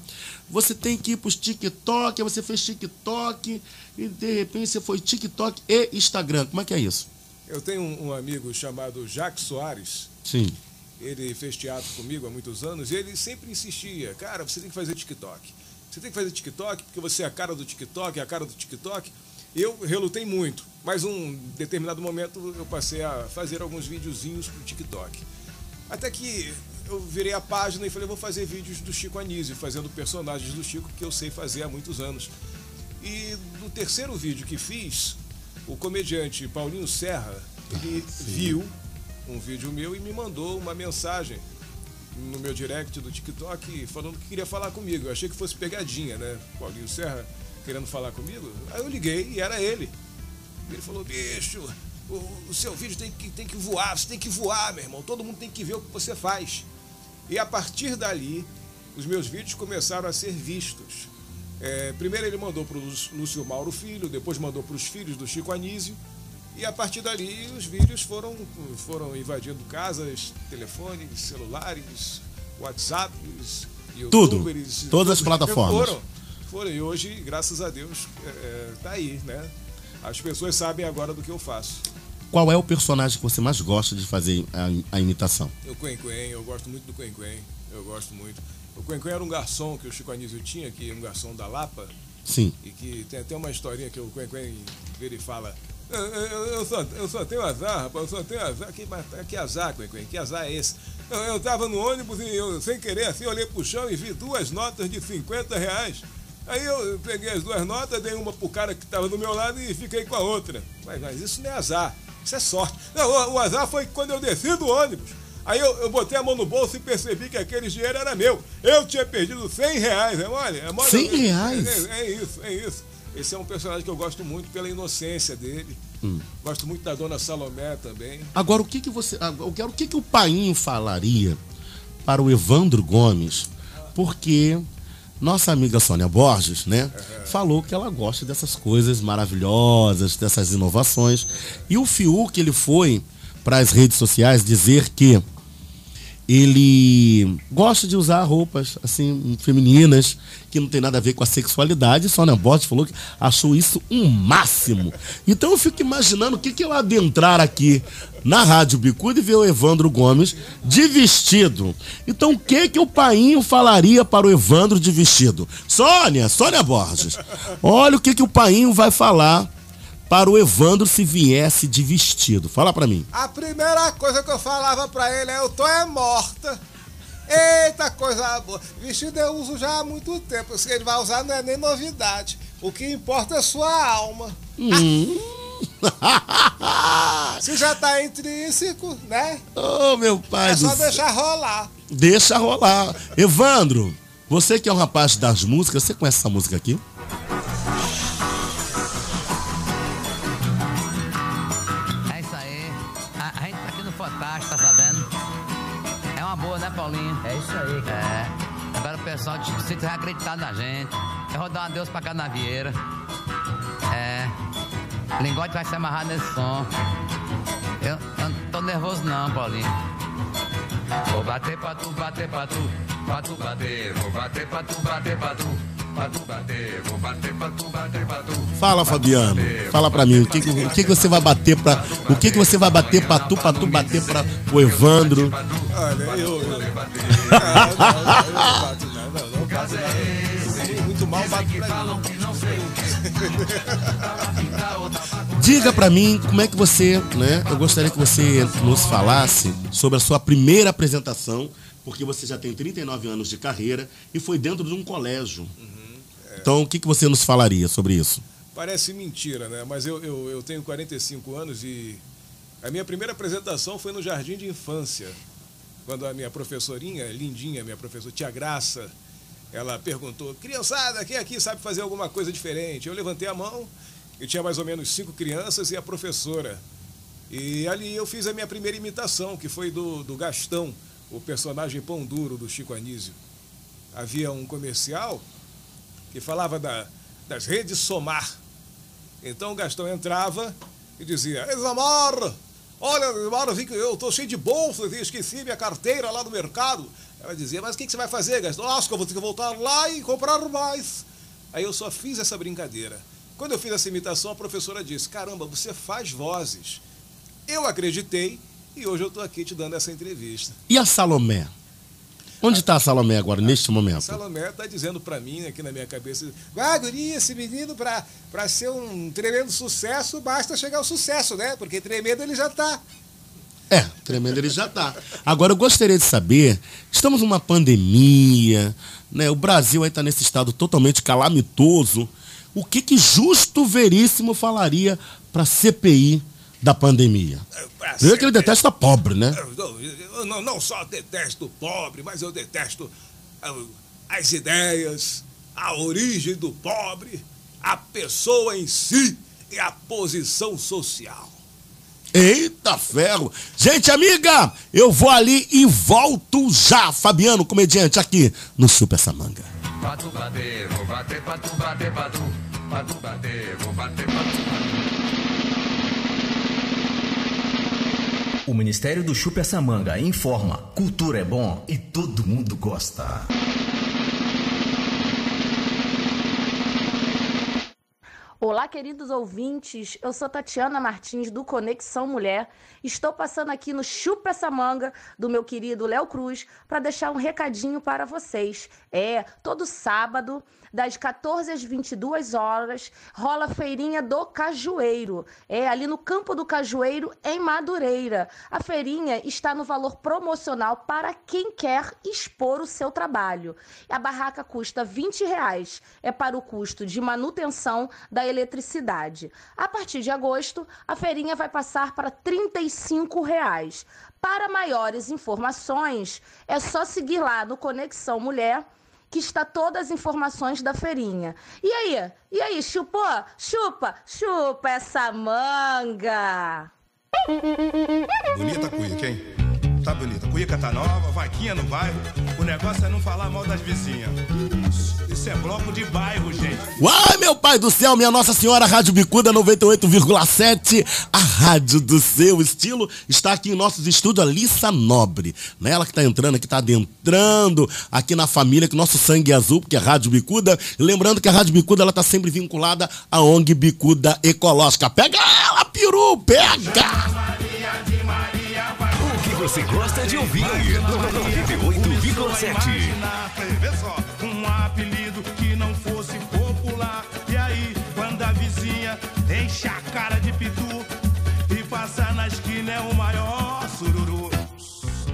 S5: você tem que ir para os TikTok. Aí você fez TikTok e de repente você foi TikTok e Instagram. Como é que é isso?
S7: Eu tenho um, amigo chamado Jacques Soares.
S5: Sim.
S7: Ele fez teatro comigo há muitos anos e ele sempre insistia: cara, você tem que fazer TikTok. Você tem que fazer TikTok porque você é a cara do TikTok, é a cara do TikTok. Eu relutei muito, mas um determinado momento eu passei a fazer alguns videozinhos para o TikTok. Até que eu virei a página e falei, vou fazer vídeos do Chico Anísio, fazendo personagens do Chico que eu sei fazer há muitos anos. E no terceiro vídeo que fiz, o comediante Paulinho Serra, ele viu um vídeo meu e me mandou uma mensagem no meu direct do TikTok falando que queria falar comigo. Eu achei que fosse pegadinha, né? Paulinho Serra querendo falar comigo. Aí eu liguei e era ele. Ele falou, bicho, o, o seu vídeo tem que, tem que voar, você tem que voar, meu irmão. Todo mundo tem que ver o que você faz. E a partir dali, os meus vídeos começaram a ser vistos. É, primeiro ele mandou para o Lúcio Mauro Filho, depois mandou para os filhos do Chico Anísio. E a partir dali os vídeos foram, foram invadindo casas, telefones, celulares, WhatsApps,
S5: Tudo.
S7: YouTubers.
S5: Todas as [LAUGHS] plataformas.
S7: Foram, foram. E hoje, graças a Deus, é, tá aí, né? As pessoas sabem agora do que eu faço.
S5: Qual é o personagem que você mais gosta de fazer a, a imitação?
S7: O Quen Quen, eu gosto muito do Quen Quen, eu gosto muito. O Quen Quen era um garçom que o Chico Anísio tinha, que é um garçom da Lapa.
S5: Sim.
S7: E que tem até uma historinha que o Quen Quen vira e fala eu, eu, eu, só, eu só tenho azar, rapaz, eu só tenho azar. Que, que azar, Quen que azar é esse? Eu, eu tava no ônibus e eu, sem querer, assim, olhei pro chão e vi duas notas de 50 reais. Aí eu peguei as duas notas, dei uma pro cara que estava do meu lado e fiquei com a outra. Mas, mas isso não é azar, isso é sorte. Não, o, azar foi quando eu desci do ônibus. Aí eu, eu botei a mão no bolso e percebi que aquele dinheiro era meu. Eu tinha perdido 100 reais, é mole? É mole?
S5: 100 reais?
S7: É, é isso, é isso. Esse é um personagem que eu gosto muito pela inocência dele.
S5: Hum.
S7: Gosto muito da dona Salomé também.
S5: Agora, o que que você. Eu quero o que que o Painho falaria para o Evandro Gomes? Porque nossa amiga Sônia Borges, né, falou que ela gosta dessas coisas maravilhosas, dessas inovações. E o Fiuk, ele foi para as redes sociais dizer que ele gosta de usar roupas assim femininas que não tem nada a ver com a sexualidade. Sônia Borges falou que achou isso um máximo. Então eu fico imaginando o que, que eu adentrar aqui na Rádio Bicuda e ver o Evandro Gomes de vestido. Então o que que o painho falaria para o Evandro de vestido? Sônia, Sônia Borges, olha o que que o painho vai falar para o Evandro se viesse de vestido. Fala para mim.
S7: A primeira coisa que eu falava pra ele é: eu tô é morta. Eita coisa boa. Vestido eu uso já há muito tempo. Se ele vai usar não é nem novidade. O que importa é sua alma.
S5: Hum. [LAUGHS]
S7: Se já tá intrínseco, né?
S5: Oh, meu pai
S7: É
S5: do
S7: só
S5: céu.
S7: deixar rolar.
S5: Deixa rolar. Evandro, você que é um rapaz das músicas, você conhece essa música aqui?
S15: Distrito vai acreditar na gente. Eu vou dar um adeus pra Canavieira. É. Lingote vai se amarrar nesse som. Eu, eu não tô nervoso não, Paulinho. Vou bater pra tu, bater pra tu, pra tu bater, vou bater pra tu, bater pra tu,
S5: Fala, Fabiano. Fala pra mim, o que, o que, você vai bater pra. O que, você vai bater pra tu, pra tu bater pra o Evandro?
S7: Olha, eu. eu... Ah, não, eu não bato, não. Muito mal bato.
S5: Diga pra mim como é que você, né? Eu gostaria que você nos falasse sobre a sua primeira apresentação, porque você já tem 39 anos de carreira e foi dentro de um colégio. Então, o que, que você nos falaria sobre isso?
S7: Parece mentira, né? Mas eu, eu, eu tenho 45 anos e a minha primeira apresentação foi no Jardim de Infância. Quando a minha professorinha, lindinha, minha professora Tia Graça, ela perguntou: criançada, quem aqui sabe fazer alguma coisa diferente? Eu levantei a mão, eu tinha mais ou menos cinco crianças e a professora. E ali eu fiz a minha primeira imitação, que foi do, do Gastão, o personagem pão duro do Chico Anísio. Havia um comercial que falava da, das redes Somar. Então o Gastão entrava e dizia: Isamar, olha, Isamar, vi que eu estou cheio de bolsas e esqueci minha carteira lá no mercado. Ela dizia: Mas o que, que você vai fazer, Gastão? "Ah, Acho que eu vou ter que voltar lá e comprar mais. Aí eu só fiz essa brincadeira. Quando eu fiz essa imitação, a professora disse: Caramba, você faz vozes. Eu acreditei e hoje eu estou aqui te dando essa entrevista.
S5: E a Salomé? Onde está a Salomé agora, neste momento?
S7: Salomé está dizendo para mim, aqui na minha cabeça, ah, esse menino, para ser um tremendo sucesso, basta chegar ao sucesso, né? Porque tremendo ele já tá.
S5: É, tremendo ele já tá. Agora eu gostaria de saber, estamos numa pandemia, né? O Brasil aí tá nesse estado totalmente calamitoso. O que que Justo Veríssimo falaria para CPI da pandemia? Primeiro que ele detesta pobre, né?
S7: Eu, eu não, não só detesto o pobre, mas eu detesto as ideias, a origem do pobre, a pessoa em si e a posição social.
S5: Eita ferro! Gente, amiga, eu vou ali e volto já. Fabiano, comediante, aqui no Super Samanga.
S8: Pra tu bater, vou bater, vou bater,
S16: O Ministério do Chupa essa manga informa: cultura é bom e todo mundo gosta.
S17: Olá, queridos ouvintes. Eu sou Tatiana Martins do Conexão Mulher. Estou passando aqui no Chupa essa manga do meu querido Léo Cruz para deixar um recadinho para vocês. É, todo sábado, das 14 às 22 horas, rola a feirinha do Cajueiro. É ali no Campo do Cajueiro, em Madureira. A feirinha está no valor promocional para quem quer expor o seu trabalho. A barraca custa 20 reais. É para o custo de manutenção da eletricidade. A partir de agosto, a feirinha vai passar para 35 reais. Para maiores informações, é só seguir lá no Conexão Mulher que está todas as informações da feirinha. E aí? E aí, chupou? Chupa, chupa essa manga!
S4: Bonita a cuíca, hein? Tá bonita. Cuíca tá nova, vaquinha no bairro. O negócio é não falar mal das vizinhas. Isso é bloco de bairro, gente.
S5: Uai, meu pai do céu, minha Nossa Senhora, Rádio Bicuda 98,7, a rádio do seu estilo, está aqui em nossos estúdios, a Lissa Nobre, né? Ela que tá entrando, que tá adentrando aqui na família, que nosso sangue é azul, porque é Rádio Bicuda. Lembrando que a Rádio Bicuda, ela tá sempre vinculada à ONG Bicuda Ecológica. Pega ela, peru, pega!
S18: O que você gosta de ouvir? 98,7.
S4: Enche a cara de pitu e passa na esquina é o maior sururu.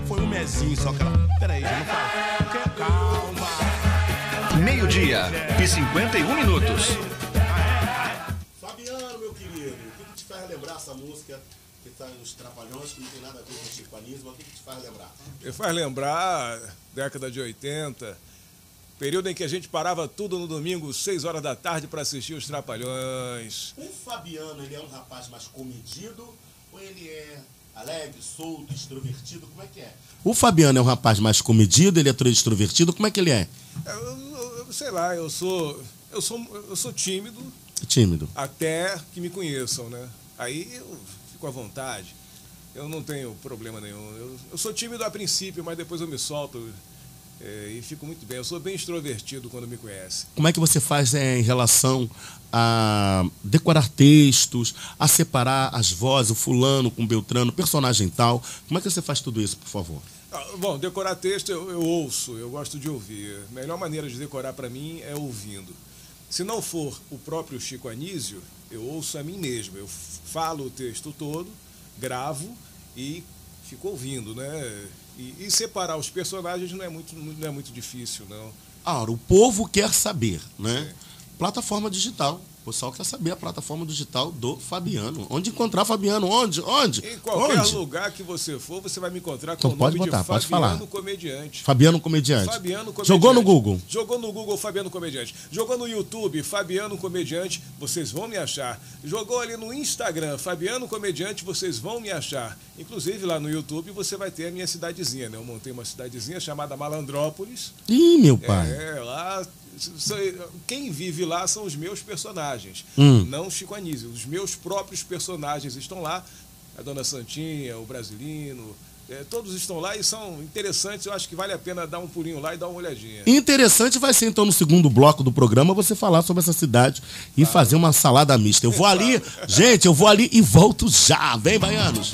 S4: Foi um mezinho, só que ela. Peraí, já não fala. Que- Calma.
S18: Meio-dia e 51 minutos.
S5: Fabiano, meu querido, o que, que te faz lembrar essa música que tá nos Trapalhões, que não tem nada a ver com o mas o que, que te faz lembrar?
S7: Me faz lembrar, década de 80, período em que a gente parava tudo no domingo, 6 horas da tarde, para assistir os Trapalhões.
S5: O Fabiano, ele é um rapaz mais comedido ou ele é alegre, solto, extrovertido? Como é que é? O Fabiano é um rapaz mais comedido, ele é extrovertido, como é que ele é?
S7: Eu, eu- eu sei lá, eu sou, eu sou, eu sou tímido
S5: Tímido.
S7: até que me conheçam, né? Aí eu fico à vontade. Eu não tenho problema nenhum. Eu, eu sou tímido a princípio, mas depois eu me solto é, e fico muito bem. Eu sou bem extrovertido quando me conhece.
S5: Como é que você faz é, em relação a decorar textos, a separar as vozes, o fulano com o Beltrano, personagem tal? Como é que você faz tudo isso, por favor?
S7: Ah, Bom, decorar texto eu, eu ouço, eu gosto de ouvir. A melhor maneira de decorar para mim é ouvindo. Se não for o próprio Chico Anísio, eu ouço a mim mesmo. Eu falo o texto todo, gravo e fico ouvindo, né? E, e separar os personagens não é muito, não é muito difícil, não.
S5: Ora, o povo quer saber, né? Plataforma digital. O pessoal quer saber a plataforma digital do Fabiano. Onde encontrar Fabiano? Onde? Onde?
S7: Em qualquer
S5: Onde?
S7: lugar que você for, você vai me encontrar com
S5: Então
S7: o
S5: pode
S7: nome
S5: botar,
S7: de
S5: pode
S7: Fabiano
S5: falar.
S7: Comediante.
S5: Fabiano Comediante.
S7: Fabiano Comediante.
S5: Jogou no Google.
S7: Jogou no Google Fabiano Comediante. Jogou no YouTube Fabiano Comediante, vocês vão me achar. Jogou ali no Instagram Fabiano Comediante, vocês vão me achar. Inclusive lá no YouTube você vai ter a minha cidadezinha, né? Eu montei uma cidadezinha chamada Malandrópolis.
S5: Ih, meu pai.
S7: É, lá. Quem vive lá são os meus personagens,
S5: Hum.
S7: não Chico Anísio. Os meus próprios personagens estão lá. A Dona Santinha, o Brasilino, é, todos estão lá e são interessantes. Eu acho que vale a pena dar um pulinho lá e dar uma olhadinha.
S5: Interessante vai ser então no segundo bloco do programa você falar sobre essa cidade e fazer uma salada mista. Eu vou ali, [LAUGHS] gente, eu vou ali e volto já. Vem, baianos.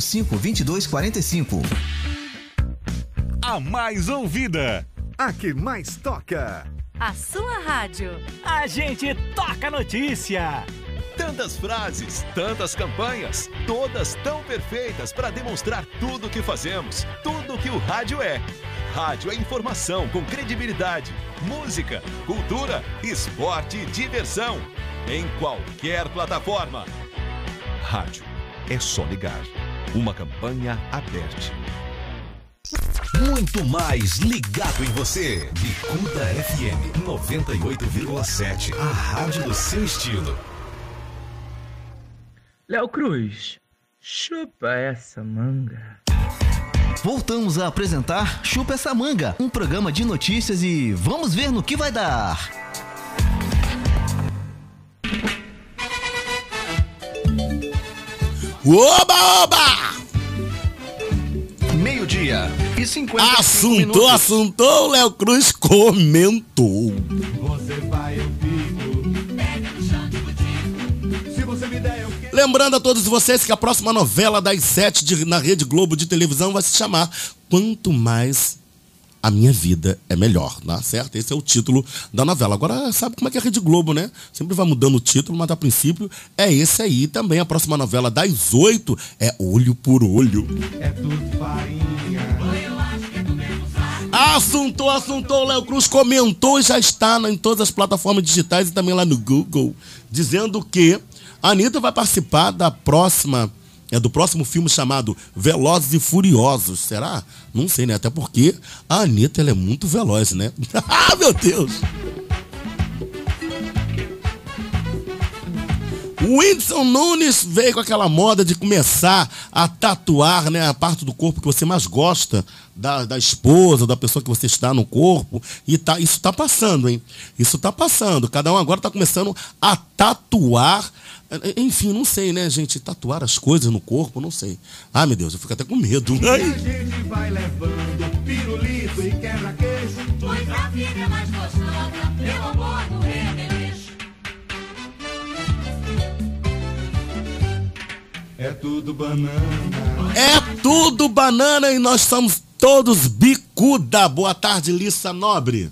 S1: 2245.
S12: A mais ouvida. A que mais toca.
S19: A sua rádio.
S20: A gente toca notícia.
S18: Tantas frases, tantas campanhas, todas tão perfeitas para demonstrar tudo o que fazemos, tudo o que o rádio é. Rádio é informação com credibilidade, música, cultura, esporte e diversão. Em qualquer plataforma. Rádio é só ligar. Uma campanha aberta. Muito mais ligado em você. Bicuda FM 98,7. A rádio do seu estilo.
S3: Léo Cruz, chupa essa manga.
S1: Voltamos a apresentar Chupa essa manga, um programa de notícias e vamos ver no que vai dar.
S5: Oba, oba!
S18: Meio-dia
S1: e 50
S5: Assuntou, assuntou, Léo Cruz comentou.
S21: Você vai, eu fico. Pega no chão, Se você me der, eu.
S5: Lembrando a todos vocês que a próxima novela das sete de- na Rede Globo de televisão vai se chamar Quanto Mais a Minha Vida é Melhor, tá certo? Esse é o título da novela. Agora, sabe como é que é a Rede Globo, né? Sempre vai mudando o título, mas a princípio é esse aí também. A próxima novela das oito é Olho por Olho.
S21: É tudo farinha.
S5: Assuntou, assuntou, Léo Cruz comentou e já está em todas as plataformas digitais e também lá no Google, dizendo que a Anitta vai participar da próxima, é do próximo filme chamado Velozes e Furiosos. Será? Não sei, né? Até porque a Anitta ela é muito veloz, né? [LAUGHS] ah, meu Deus! O Whindersson Nunes veio com aquela moda de começar a tatuar né, a parte do corpo que você mais gosta da, da esposa, da pessoa que você está no corpo. E tá, isso está passando, hein? Isso está passando. Cada um agora está começando a tatuar. Eh, Enfim, não sei, né, gente? Tatuar as coisas no corpo, não sei. Ai, meu Deus, eu fico até com medo.
S21: E a
S5: Ai.
S21: gente vai levando pirulito e quebra-queixo. Pois a vida é mais gostosa, meu amor do remeleixo. É tudo banana.
S5: É tudo banana e nós somos todos bicuda. Boa tarde, Lissa Nobre.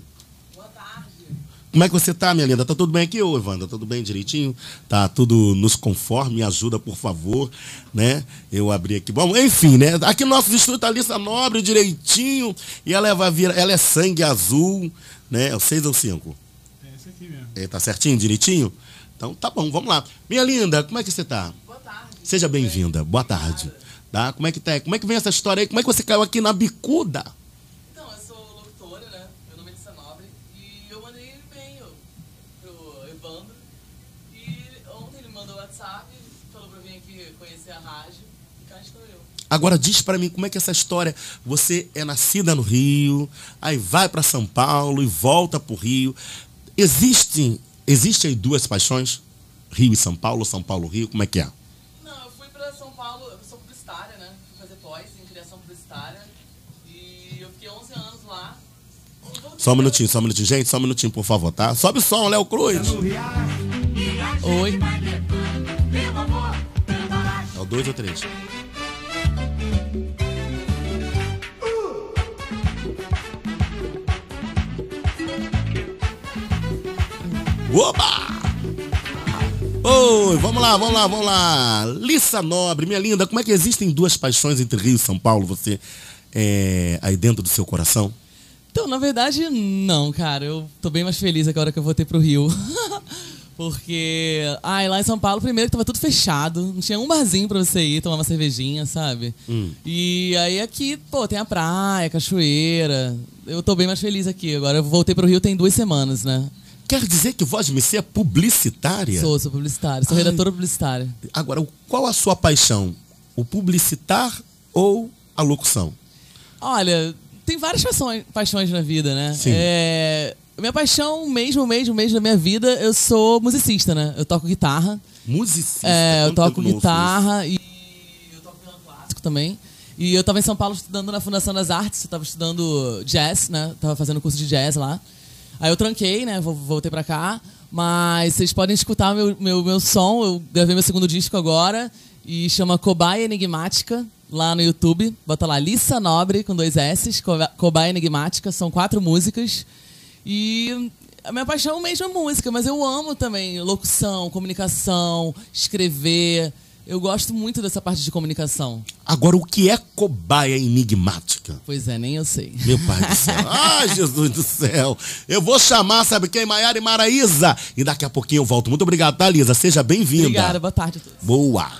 S5: Como é que você tá, minha linda? Tá tudo bem aqui, ô Evandra? Tudo bem direitinho? Tá tudo nos conforme? Me ajuda, por favor, né? Eu abri aqui. Bom, enfim, né? Aqui no nosso estúdio tá Lissa Nobre direitinho e ela vai vir, ela é sangue azul, né? É o 6 ou 5?
S17: É esse aqui mesmo.
S5: É, tá certinho, direitinho? Então tá bom, vamos lá. Minha linda, como é que você tá? Boa tarde. Seja bem-vinda. Boa tarde. Tá? Como é que tá? Como é que vem essa história aí? Como é que você caiu aqui na bicuda? Agora diz pra mim como é que é essa história. Você é nascida no Rio, aí vai pra São Paulo e volta pro Rio. Existem, existem aí duas paixões? Rio e São Paulo, São Paulo Rio, como é que é?
S22: Não, eu fui pra São Paulo, eu sou publicitária, né? Fui fazer pós em criação publicitária. E eu fiquei 11 anos lá.
S5: Só um minutinho, só um minutinho. Gente, só um minutinho, por favor, tá? Sobe o som, Léo Cruz.
S22: Oi.
S5: É o dois ou três? Oba! Oi, vamos lá, vamos lá, vamos lá. Lissa Nobre, minha linda, como é que existem duas paixões entre Rio e São Paulo, você é, aí dentro do seu coração?
S22: Então, na verdade, não, cara. Eu tô bem mais feliz agora que eu voltei pro Rio. [LAUGHS] Porque, ai, lá em São Paulo, primeiro que tava tudo fechado. Não tinha um barzinho pra você ir tomar uma cervejinha, sabe?
S5: Hum.
S22: E aí aqui, pô, tem a praia, cachoeira. Eu tô bem mais feliz aqui. Agora eu voltei pro Rio tem duas semanas, né?
S5: Quer dizer que Voz MC é publicitária?
S22: Sou, sou publicitária. Sou
S5: Ai.
S22: redatora publicitária.
S5: Agora, qual a sua paixão? O publicitar ou a locução?
S22: Olha, tem várias paixões, paixões na vida, né?
S5: Sim.
S22: É, minha paixão, mesmo, mesmo, mesmo da minha vida, eu sou musicista, né? Eu toco guitarra.
S5: Musicista?
S22: É, eu toco guitarra e eu toco violão clássico também. E eu tava em São Paulo estudando na Fundação das Artes, eu tava estudando jazz, né? Tava fazendo curso de jazz lá. Aí eu tranquei, né? Vo- Voltei pra cá. Mas vocês podem escutar meu, meu, meu som. Eu gravei meu segundo disco agora. E chama Cobaia Enigmática, lá no YouTube. Bota lá, Lissa Nobre, com dois S. Coba- Cobaia Enigmática. São quatro músicas. E a minha paixão mesmo é música, mas eu amo também locução, comunicação, escrever. Eu gosto muito dessa parte de comunicação.
S5: Agora, o que é cobaia enigmática?
S22: Pois é, nem eu sei.
S5: Meu pai do céu. Ai, [LAUGHS] Jesus do céu. Eu vou chamar, sabe quem? Maiara e Maraísa. E daqui a pouquinho eu volto. Muito obrigado, tá, Lisa? Seja bem-vinda.
S22: Obrigada, boa tarde a todos.
S5: Boa.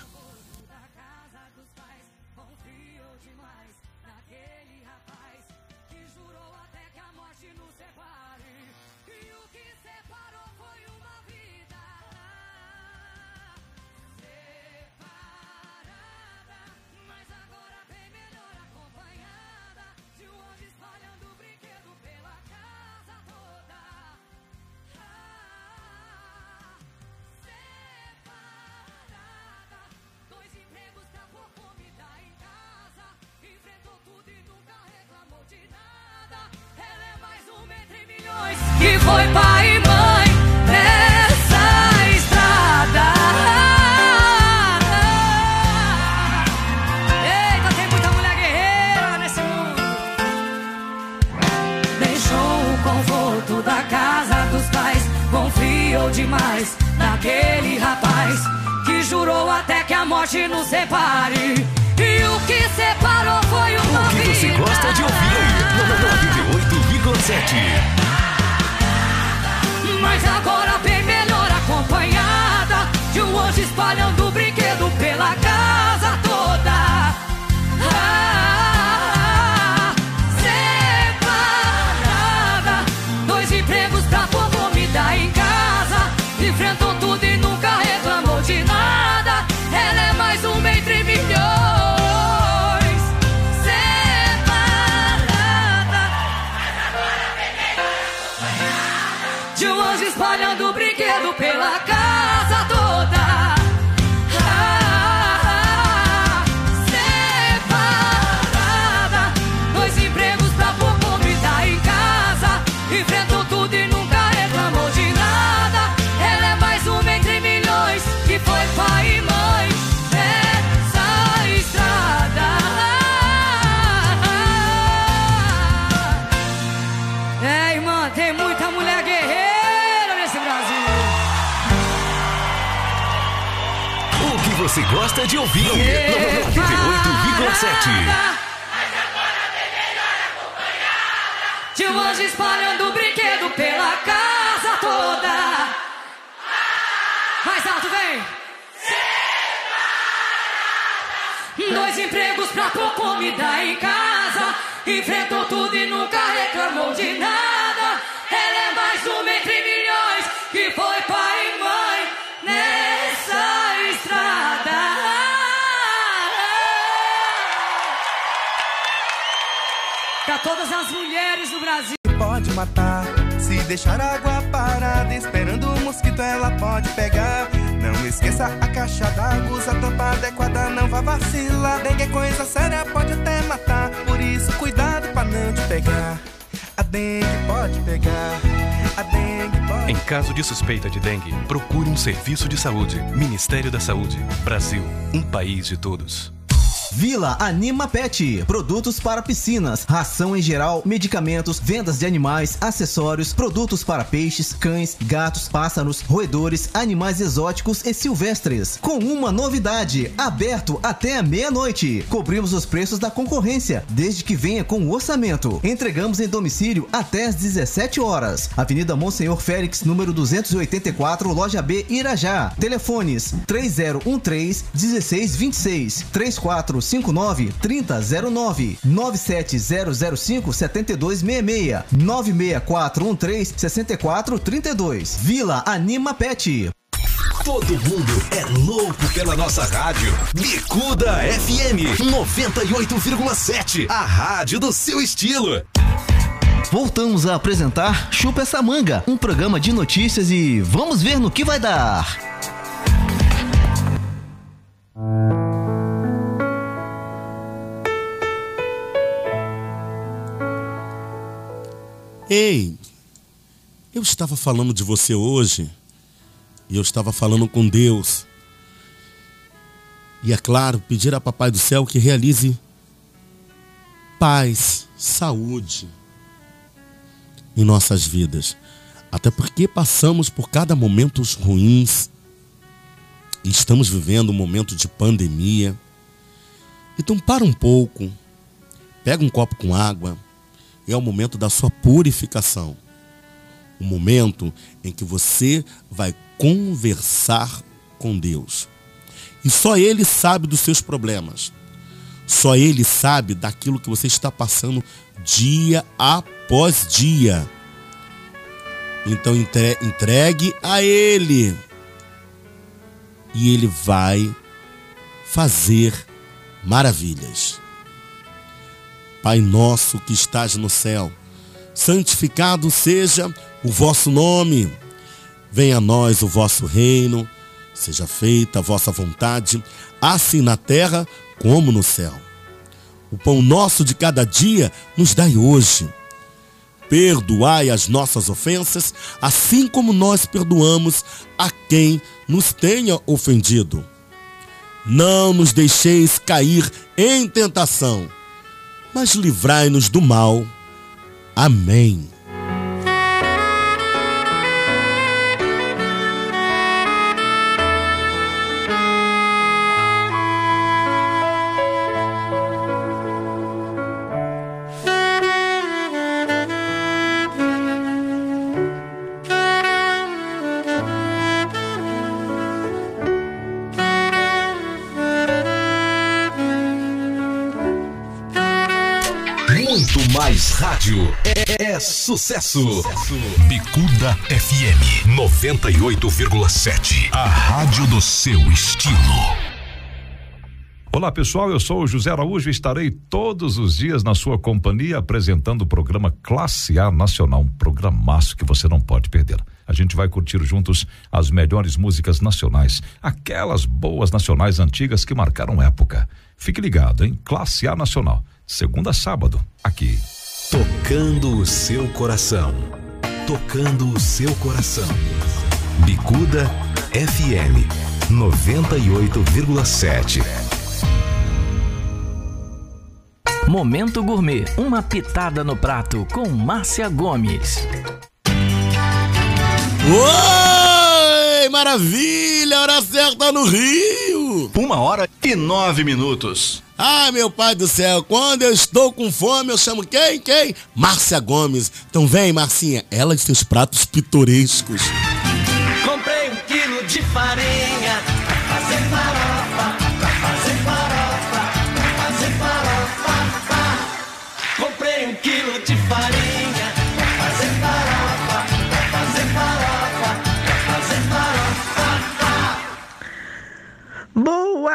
S23: De
S24: um anjo espalhando brinquedo pela casa toda. Mais alto, vem. Dois empregos pra pôr comida em casa. Enfrentou tudo e nunca reclamou de nada. Ela é mais uma entre milhões que foi pai todas as mulheres do Brasil.
S4: Pode matar, se deixar água parada, esperando o mosquito ela pode pegar. Não esqueça a caixa d'água, usa a tampa adequada, não vá vacilar. Dengue é coisa séria, pode até matar, por isso cuidado pra não te pegar. A dengue pode pegar, a dengue pode
S25: Em caso de suspeita de dengue, procure um serviço de saúde. Ministério da Saúde. Brasil. Um país de todos.
S1: Vila Anima Pet. Produtos para piscinas, ração em geral, medicamentos, vendas de animais, acessórios, produtos para peixes, cães, gatos, pássaros, roedores, animais exóticos e silvestres. Com uma novidade: aberto até a meia-noite. Cobrimos os preços da concorrência, desde que venha com o orçamento. Entregamos em domicílio até às 17 horas. Avenida Monsenhor Félix, número 284, loja B, Irajá. Telefones 3013 1626 3459 3009 97005 7266 96413 6432 Vila Anima Pet.
S23: Todo mundo é louco pela nossa rádio. Bicuda FM 98,7. A rádio do seu estilo.
S1: Voltamos a apresentar Chupa essa manga, um programa de notícias e vamos ver no que vai dar.
S5: Ei, eu estava falando de você hoje e eu estava falando com Deus. E é claro, pedir a Papai do Céu que realize paz, saúde em nossas vidas. Até porque passamos por cada momentos ruins e estamos vivendo um momento de pandemia. Então para um pouco, pega um copo com água, é o momento da sua purificação. O momento em que você vai conversar com Deus. E só Ele sabe dos seus problemas. Só Ele sabe daquilo que você está passando dia após dia. Então entre- entregue a Ele. E Ele vai fazer maravilhas. Pai nosso que estás no céu, santificado seja o vosso nome. Venha a nós o vosso reino, seja feita a vossa vontade, assim na terra como no céu. O pão nosso de cada dia nos dai hoje. Perdoai as nossas ofensas, assim como nós perdoamos a quem nos tenha ofendido. Não nos deixeis cair em tentação, mas livrai-nos do mal. Amém.
S3: É sucesso.
S12: Bicuda FM 98,7. A rádio do seu estilo. Olá pessoal, eu sou o José Araújo e estarei todos os dias na sua companhia apresentando o programa Classe A Nacional, um programaço que você não pode perder. A gente vai curtir juntos as melhores músicas nacionais, aquelas boas nacionais antigas que marcaram época. Fique ligado, hein? Classe A Nacional, segunda a sábado, aqui.
S3: Tocando o seu coração. Tocando o seu coração. Bicuda FM 98,7.
S11: Momento Gourmet, uma pitada no prato com Márcia Gomes.
S5: Oi, maravilha! Hora certa no Rio!
S3: Uma hora e nove minutos.
S5: Ah, meu pai do céu, quando eu estou com fome, eu chamo quem? Quem? Márcia Gomes. Então vem, Marcinha, ela e seus pratos pitorescos.
S17: Comprei um quilo de farinha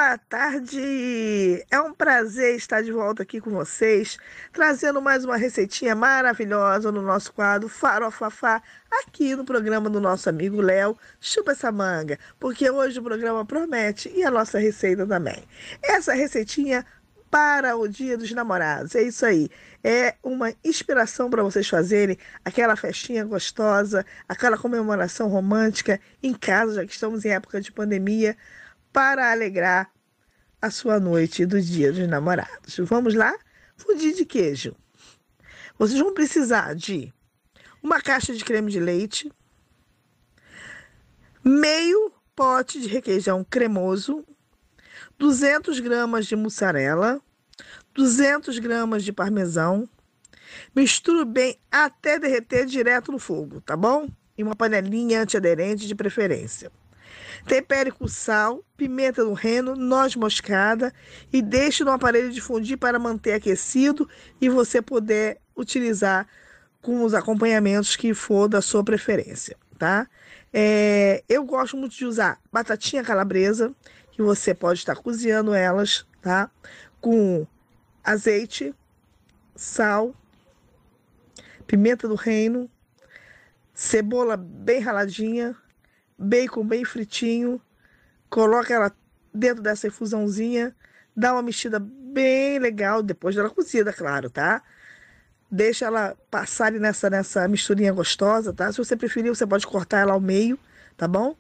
S26: Boa tarde! É um prazer estar de volta aqui com vocês, trazendo mais uma receitinha maravilhosa no nosso quadro Farofafá, aqui no programa do nosso amigo Léo. Chupa essa manga, porque hoje o programa promete e a nossa receita também. Essa receitinha para o Dia dos Namorados, é isso aí. É uma inspiração para vocês fazerem aquela festinha gostosa, aquela comemoração romântica em casa, já que estamos em época de pandemia para alegrar a sua noite do Dia dos Namorados. Vamos lá? Fundir de queijo. Vocês vão precisar de uma caixa de creme de leite, meio pote de requeijão cremoso, 200 gramas de mussarela, 200 gramas de parmesão. Misture bem até derreter direto no fogo, tá bom? Em uma panelinha antiaderente de preferência. Tempere com sal, pimenta do reino, noz moscada e deixe no aparelho de fundir para manter aquecido e você poder utilizar com os acompanhamentos que for da sua preferência, tá? É, eu gosto muito de usar batatinha calabresa, que você pode estar cozinhando elas, tá? Com azeite, sal, pimenta do reino, cebola bem raladinha, bacon bem fritinho, coloca ela dentro dessa infusãozinha, dá uma mexida bem legal, depois dela cozida, claro, tá? Deixa ela passar nessa, nessa misturinha gostosa, tá? Se você preferir, você pode cortar ela ao meio, tá bom?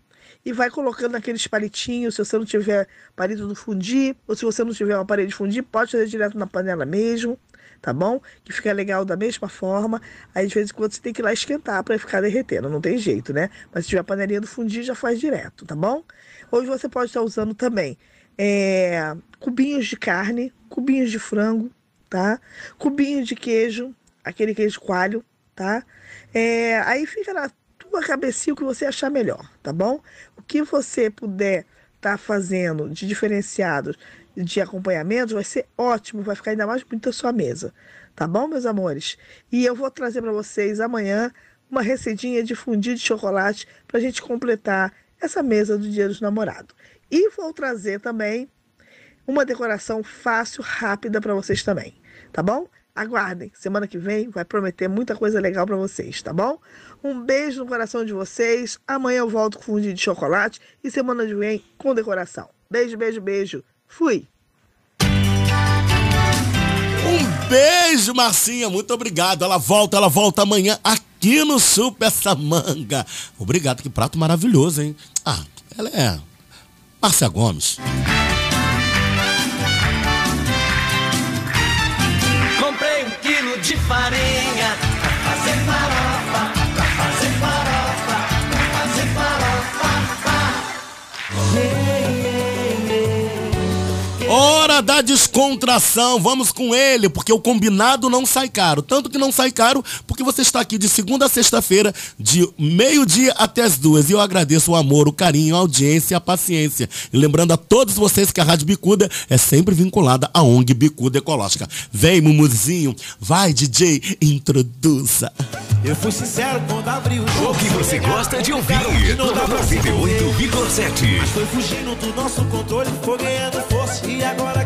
S26: E vai colocando naqueles palitinhos, se você não tiver palito do fundir, ou se você não tiver um aparelho de fundir, pode fazer direto na panela mesmo, tá bom? Que fica legal da mesma forma. Aí de vez em quando você tem que ir lá esquentar para ficar derretendo, não tem jeito, né? Mas se tiver a panelinha do fundir, já faz direto, tá bom? Hoje você pode estar usando também é, cubinhos de carne, cubinhos de frango, tá? Cubinhos de queijo, aquele queijo coalho, tá? É, aí fica na tua cabecinha o que você achar melhor, tá bom? O que você puder estar tá fazendo de diferenciados de acompanhamento vai ser ótimo, vai ficar ainda mais bonita a sua mesa, tá bom, meus amores? E eu vou trazer para vocês amanhã uma receitinha de fundir de chocolate para a gente completar essa mesa do Dia dos Namorados. E vou trazer também uma decoração fácil, rápida para vocês também, tá bom? Aguardem, semana que vem vai prometer muita coisa legal para vocês, tá bom? Um beijo no coração de vocês. Amanhã eu volto com fundido de chocolate e semana que vem com decoração. Beijo, beijo, beijo. Fui.
S5: Um beijo, Marcinha. Muito obrigado. Ela volta, ela volta amanhã aqui no Super Samanga. Obrigado, que prato maravilhoso, hein? Ah, ela é Márcia Gomes.
S27: Comprei um quilo de farinha
S5: Hora da descontração, vamos com ele, porque o combinado não sai caro. Tanto que não sai caro, porque você está aqui de segunda a sexta-feira, de meio-dia até as duas. E eu agradeço o amor, o carinho, a audiência e a paciência. E lembrando a todos vocês que a Rádio Bicuda é sempre vinculada à ONG Bicuda Ecológica. Vem, Mumuzinho, vai, DJ, introduza.
S27: Eu fui sincero quando abri o jogo.
S3: O que você gosta de ouvir?
S27: Não dá pra se
S3: 98,7.
S27: Mas foi fugindo do nosso controle, foi ganhando força e agora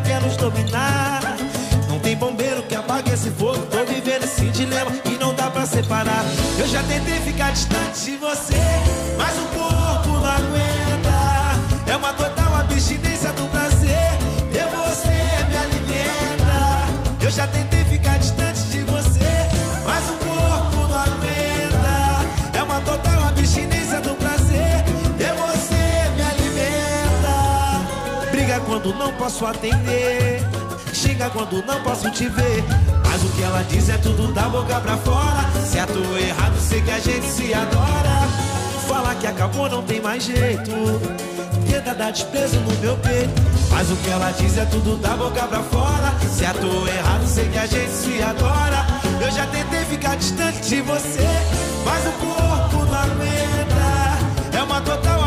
S27: bombeiro que apague esse fogo, tô vivendo esse dilema e não dá pra separar. Eu já tentei ficar distante de você, mas o corpo não aguenta. É uma total abstinência do prazer, e você me alimenta. Eu já tentei ficar distante de você, mas o corpo não aguenta. É uma total abstinência do prazer, e você me alimenta. Briga quando não posso atender. Xinga quando não posso te ver. Mas o que ela diz é tudo da boca pra fora. Se atuou errado, sei que a gente se adora. Fala que acabou, não tem mais jeito. Tenta dar desprezo no meu peito. Mas o que ela diz é tudo da boca pra fora. Se atuou errado, sei que a gente se adora. Eu já tentei ficar distante de você. Mas o corpo não aguenta. É uma total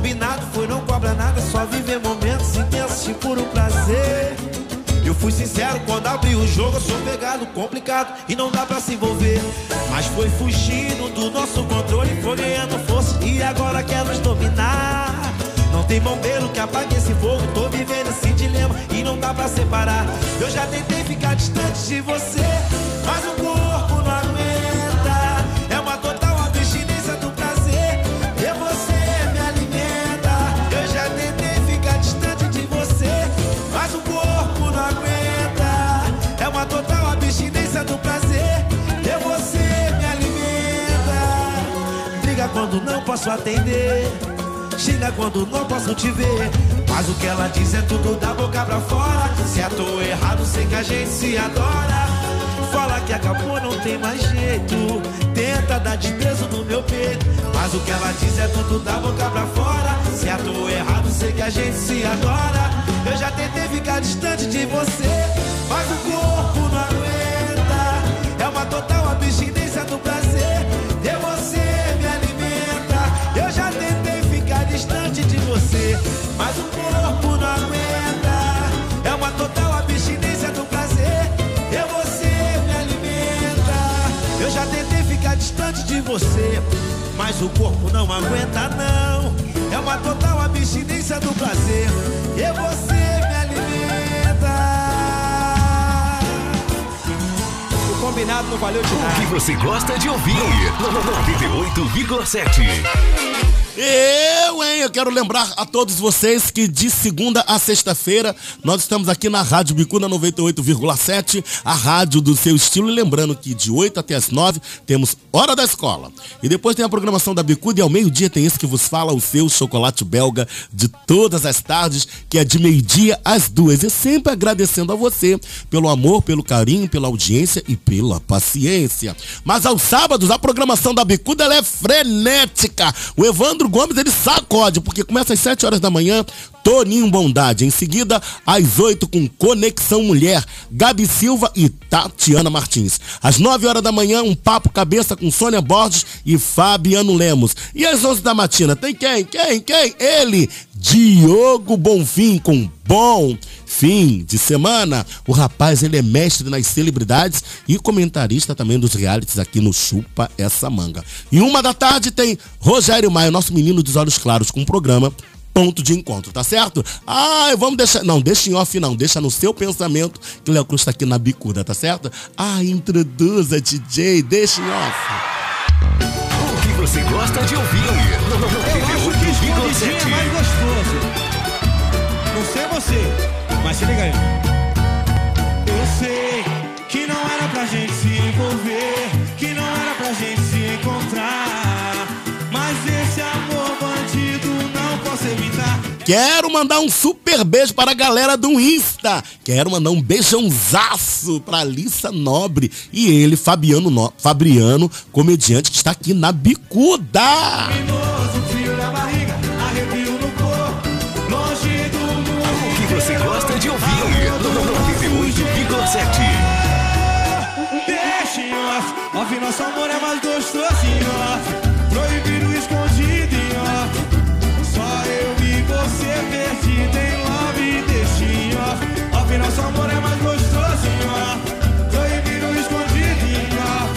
S27: combinado foi não cobra nada, só viver momentos intensos de puro prazer. Eu fui sincero quando abri o jogo, eu sou pegado, complicado e não dá pra se envolver. Mas foi fugindo do nosso controle, foi ganhando força e agora quer nos dominar. Não tem bombeiro que apague esse fogo, tô vivendo esse dilema e não dá pra separar. Eu já tentei ficar distante de você, quando não posso atender. Xinga quando não posso te ver. Mas o que ela diz é tudo da boca pra fora. Se atuou errado, sei que a gente se adora. Fala que acabou, não tem mais jeito. Tenta dar desprezo no meu peito. Mas o que ela diz é tudo da boca pra fora. Se atuou errado, sei que a gente se adora. Eu já tentei ficar distante de você. Mas o corpo não aguenta. É uma total você, mas o corpo não aguenta. É uma total abstinência do prazer. E você me alimenta. Eu já tentei ficar distante de você, mas o corpo não aguenta não. É uma total abstinência do prazer. E você me alimenta. O combinado não valeu de
S3: O
S27: nada.
S3: que você gosta de ouvir? 98,7.
S5: Eu, hein? Eu quero lembrar a todos vocês que de segunda a sexta-feira nós estamos aqui na Rádio Bicuda 98,7, a rádio do seu estilo. E lembrando que de 8 até as 9 temos Hora da Escola. E depois tem a programação da Bicuda e ao meio-dia tem esse que vos fala, o seu chocolate belga de todas as tardes, que é de meio-dia às duas. E sempre agradecendo a você pelo amor, pelo carinho, pela audiência e pela paciência. Mas aos sábados a programação da Bicuda é frenética. O Evandro Gomes ele sacode, porque começa às 7 horas da manhã, Toninho Bondade. Em seguida, às 8 com Conexão Mulher, Gabi Silva e Tatiana Martins. Às 9 horas da manhã, um papo cabeça com Sônia Borges e Fabiano Lemos. E às 11 da matina, tem quem? Quem? Quem? Ele, Diogo Bonfim, com Bom Fim de Semana. O rapaz, ele é mestre nas celebridades e comentarista também dos realities aqui no Chupa Essa Manga. E uma da tarde tem Rogério Maia, nosso menino dos olhos claros, com o programa ponto de encontro, tá certo? Ah, vamos deixar. Não, deixa em off, não. Deixa no seu pensamento que o Léo Cruz tá aqui na bicuda, tá certo? Ah, introduza, DJ, deixa em off.
S23: O que você gosta de ouvir?
S4: Eu acho que escondidinho é mais gostoso. Não sei você, mas se liga aí. Eu sei que não era pra gente se envolver, que não era pra gente se encontrar. Mas esse amor bandido não posso evitar.
S5: Quero mandar um super beijo para a galera do Insta. Quero mandar um beijãozaço para Alissa Nobre e ele, Fabiano, no... Fabriano, comediante que está aqui na bicuda.
S4: Criminoso, nosso amor é mais gostoso em off. Proibido, escondido em off. Só eu e você perdido em love. Deixa em off, off, nosso amor é mais gostoso em off. Proibido, escondido em off.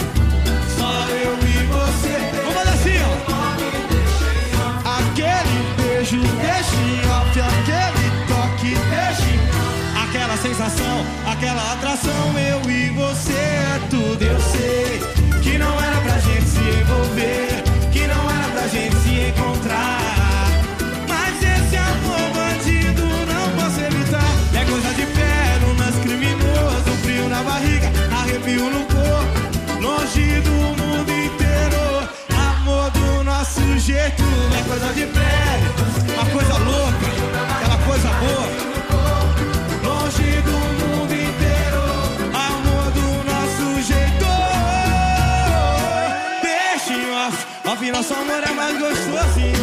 S4: Só eu e você. Vamos assim, ó. Aquele beijo, deixa em off. Aquele toque, deixa em Aquela sensação, aquela atração, eu e você é tudo. Eu sei nosso amor é mais gostoso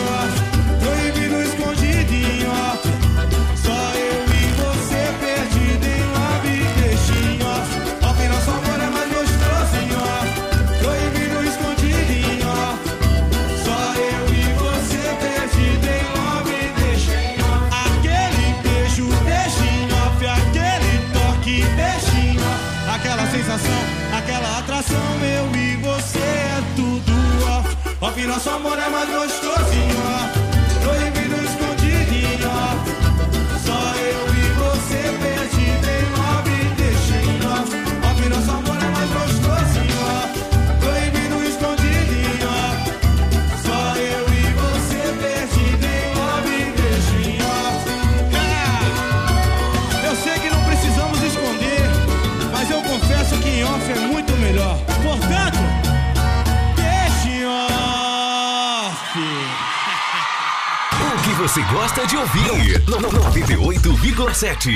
S4: Off, nosso amor é mais gostoso você
S23: gosta de ouvir? 98,7.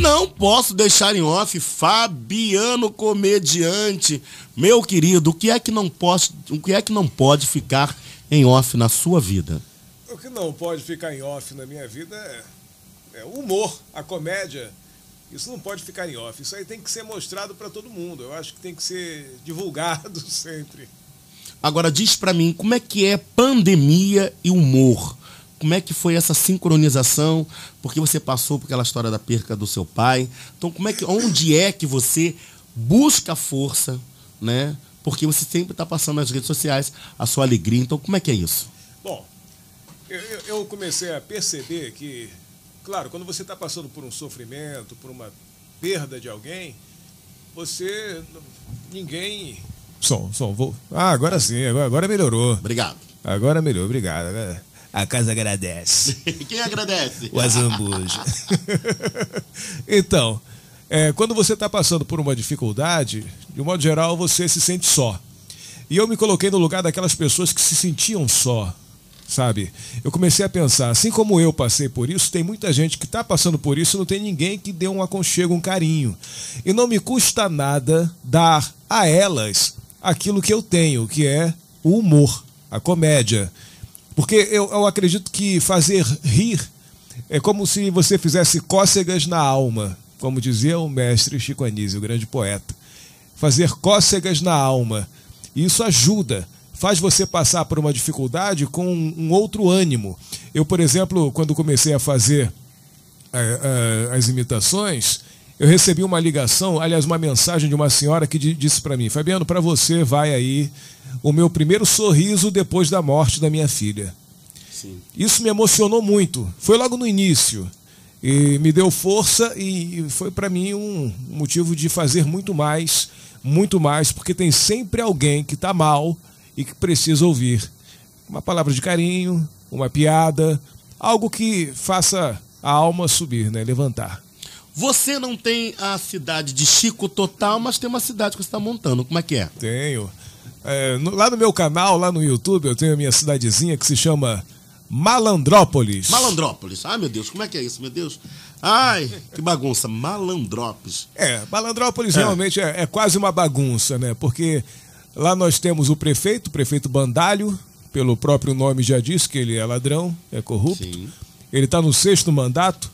S5: Não posso deixar em off Fabiano comediante. Meu querido, o que é que não pode, o que é que não pode ficar em off na sua vida?
S7: O que não pode ficar em off na minha vida é, é o humor, a comédia. Isso não pode ficar em off. Isso aí tem que ser mostrado para todo mundo. Eu acho que tem que ser divulgado [LAUGHS] sempre.
S5: Agora diz pra mim, como é que é pandemia e humor? Como é que foi essa sincronização? Porque você passou por aquela história da perca do seu pai. Então, como é que, onde é que você busca força, né? Porque você sempre está passando nas redes sociais a sua alegria. Então, como é que é isso?
S7: Bom, eu- eu comecei a perceber que, claro, quando você está passando por um sofrimento, por uma perda de alguém, você. ninguém. Som, som, vou. Ah, agora sim, agora, agora melhorou.
S5: Obrigado.
S7: Agora melhorou, obrigado. A casa agradece. [LAUGHS]
S5: Quem agradece?
S7: O Azambuja. [LAUGHS] então, é, quando você está passando por uma dificuldade, de um modo geral, você se sente só. E eu me coloquei no lugar daquelas pessoas que se sentiam só, sabe? Eu comecei a pensar, assim como eu passei por isso, tem muita gente que está passando por isso e não tem ninguém que dê um aconchego, um carinho. E não me custa nada dar a elas aquilo que eu tenho, que é o humor, a comédia. Porque eu, eu acredito que fazer rir é como se você fizesse cócegas na alma, como dizia o mestre Chico Anísio, o grande poeta. Fazer cócegas na alma. Isso ajuda, faz você passar por uma dificuldade com um um outro ânimo. Eu, por exemplo, quando comecei a fazer eh, eh, as imitações, eu recebi uma ligação, aliás, uma mensagem de uma senhora que di- disse para mim: Fabiano, para você vai aí o meu primeiro sorriso depois da morte da minha filha. Isso me emocionou muito. Foi logo no início. E me deu força e foi para mim um motivo de fazer muito mais, muito mais, porque tem sempre alguém que está mal e que precisa ouvir. Uma palavra de carinho, uma piada, algo que faça a alma subir, né? levantar.
S5: Você não tem a cidade de Chico total, mas tem uma cidade que você está montando. Como é que é?
S7: Tenho. É, no- lá no meu canal, lá no YouTube, eu tenho a minha cidadezinha que se chama Malandrópolis.
S5: Malandrópolis. Ai, meu Deus, como é que é isso, meu Deus? Ai, que bagunça. Malandrópolis.
S7: É, Malandrópolis
S5: É.
S7: realmente é, é quase uma bagunça, né? Porque lá nós temos o prefeito, o prefeito Bandalho, pelo próprio nome já diz que ele é ladrão, é corrupto. Ele está no sexto mandato.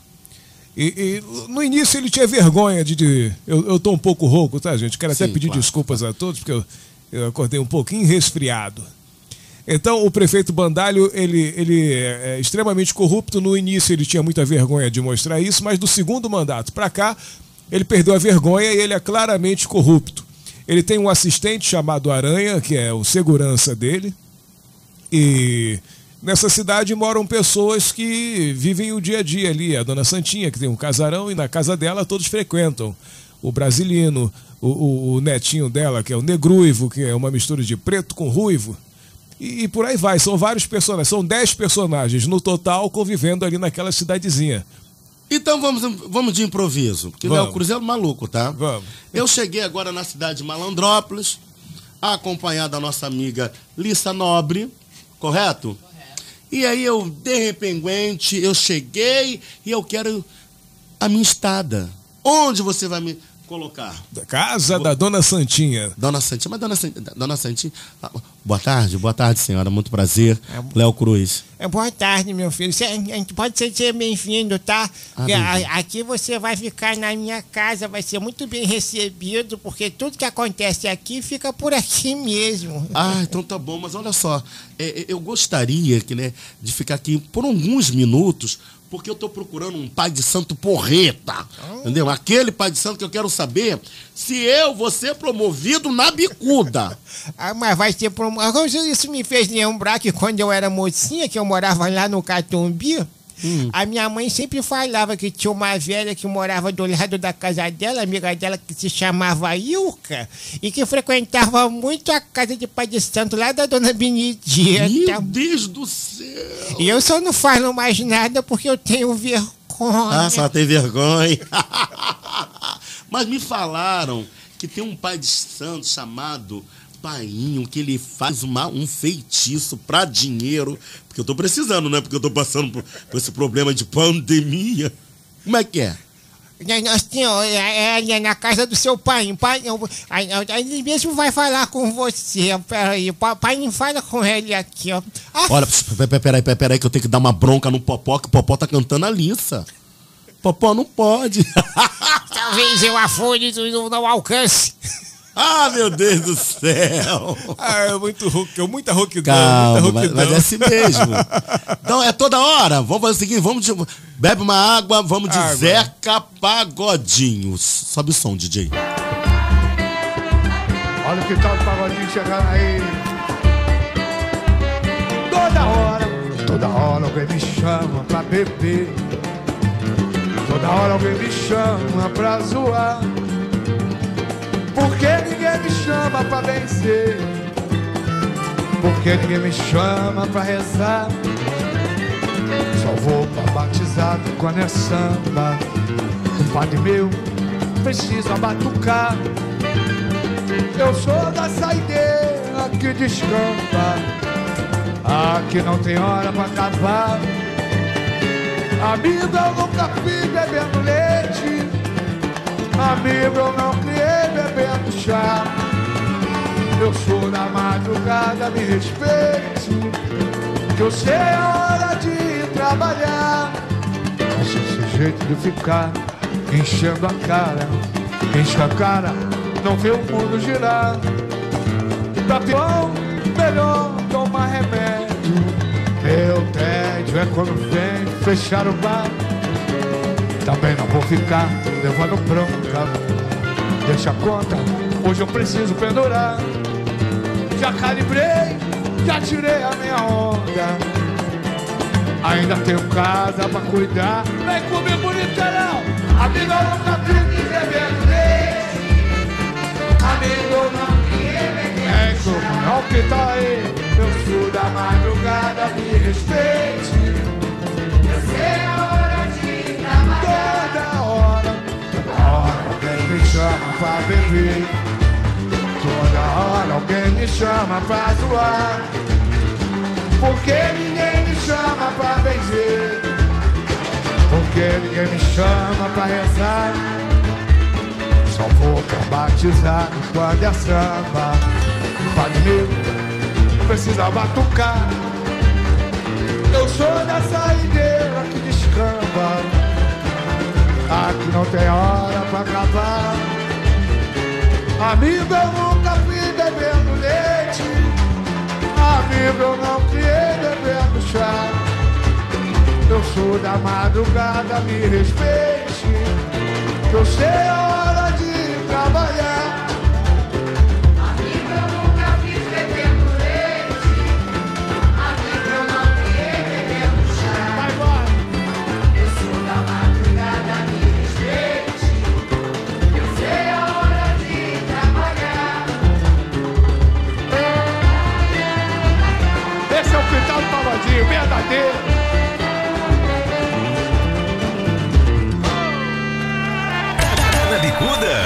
S7: E, e no início ele tinha vergonha de. de- eu, eu tô um pouco rouco, tá, gente? Quero até
S5: Sim,
S7: pedir
S5: claro.
S7: desculpas a todos, porque eu, eu acordei um pouquinho resfriado. Então, o prefeito Bandalho, ele, ele é extremamente corrupto. No início, ele tinha muita vergonha de mostrar isso, mas do segundo mandato para cá, ele perdeu a vergonha e ele é claramente corrupto. Ele tem um assistente chamado Aranha, que é o segurança dele. E nessa cidade moram pessoas que vivem o dia a dia ali. A dona Santinha, que tem um casarão, e na casa dela todos frequentam. O brasilino, o, o- o netinho dela, que é o negruivo, que é uma mistura de preto com ruivo. E, e por aí vai. São vários personagens. São dez personagens no total convivendo ali naquela cidadezinha.
S5: Então vamos, vamos de improviso. Porque o
S7: Vamos.
S5: É maluco, tá?
S7: Vamos.
S5: Eu cheguei agora na cidade de Malandrópolis, acompanhado da nossa amiga Lissa Nobre, correto? E aí eu, de repente, eu cheguei e eu quero a minha estada. Onde você vai me colocar?
S7: Da casa da Dona Santinha.
S5: Dona Santinha, mas Dona Santinha, Dona Santinha. Ah, Boa tarde, boa tarde, senhora. Muito prazer. Léo Cruz.
S28: É, Boa tarde, meu filho. Gente pode ser bem-vindo, tá? Porque a-
S5: bem-vindo.
S28: aqui você vai ficar na minha casa, vai ser muito bem recebido, porque tudo que acontece aqui fica por aqui [LAUGHS] mesmo.
S5: Ah, então tá bom, mas olha só, é, é, eu gostaria que, né, de ficar aqui por alguns minutos, porque eu tô procurando um pai de santo porreta, entendeu? Aquele pai de santo que eu quero saber se eu vou ser promovido na bicuda. [LAUGHS]
S28: Ah, mas vai ser por... Agora, Isso me fez lembrar que quando eu era mocinha, que eu morava lá no Catumbi, a minha mãe sempre falava que tinha uma velha que morava do lado da casa dela, amiga dela, que se chamava Ilka, e que frequentava muito a casa de pai de santo lá da dona Benedita.
S5: Meu Deus do céu!
S28: E eu só não falo mais nada porque eu tenho vergonha.
S5: Ah, só tem vergonha. [LAUGHS] Mas me falaram que tem um pai de santo chamado Painho, que ele faz uma, um feitiço pra dinheiro. Porque eu tô precisando, né? Porque eu tô passando por, por esse problema de pandemia. Como é que é?
S28: Né, Nós tínhamos, é, é, é na casa do seu pai. pai aí- ele mesmo vai falar com você. Peraí, pai não fala com ele aqui, ó. Ah,
S5: Olha, peraí, peraí, peraí, que eu tenho que dar uma bronca no Popó, que o Popó tá cantando a Lissa. Popó não pode. [LAUGHS]
S28: talvez eu afune e não alcance.
S5: Ah, meu Deus do céu.
S7: Ah, é muito rouco, muita rouquidão,
S5: Calma,
S7: muita
S5: mas, mas é assim mesmo. Então é toda hora. Vamos fazer o seguinte, vamos de, bebe uma água, vamos de
S7: Água.
S5: Zeca Pagodinho. Sobe o som, DJ.
S29: Olha que tal o pagodinho chegando aí. Toda hora, toda hora alguém me chama pra beber. Toda hora alguém me chama pra zoar. Porque ninguém me chama pra vencer. Porque ninguém me chama pra rezar. Só vou pra batizado quando é samba. Um padre meu precisa batucar. Eu sou da saideira que descampa. Aqui não tem hora pra acabar. Amigo, eu nunca fui bebendo leite. Amigo, eu não criei bebendo chá. Eu sou da madrugada, me respeite. Que eu sei a hora de trabalhar. Mas esse jeito de ficar enchendo a cara, enche a cara, não vê o mundo girar. Pra pior, melhor tomar remédio. Meu tédio é quando vem fechar o bar. Também não vou ficar levando bronca. Deixa a conta, hoje eu preciso pendurar. Já calibrei, já tirei a minha onda. Ainda tenho casa pra cuidar. Vem comigo, literal. Amigo, eu nunca fiz bebendo leite. Amigo, não é isso, não que tá aí. Eu sou da madrugada, me respeite. Toda hora, toda hora alguém me chama pra beber. Toda hora alguém me chama pra zoar. Porque ninguém me chama pra benzer. Porque ninguém me chama pra rezar. Só vou pra batizar quando é samba. Padre não precisa batucar. Eu sou da saideira que descamba. Aqui não tem hora pra acabar. Amigo, eu nunca fui bebendo leite. Amigo, eu não criei bebendo chá. Eu sou da madrugada, me respeite. Eu sei a hora de trabalhar.
S3: Na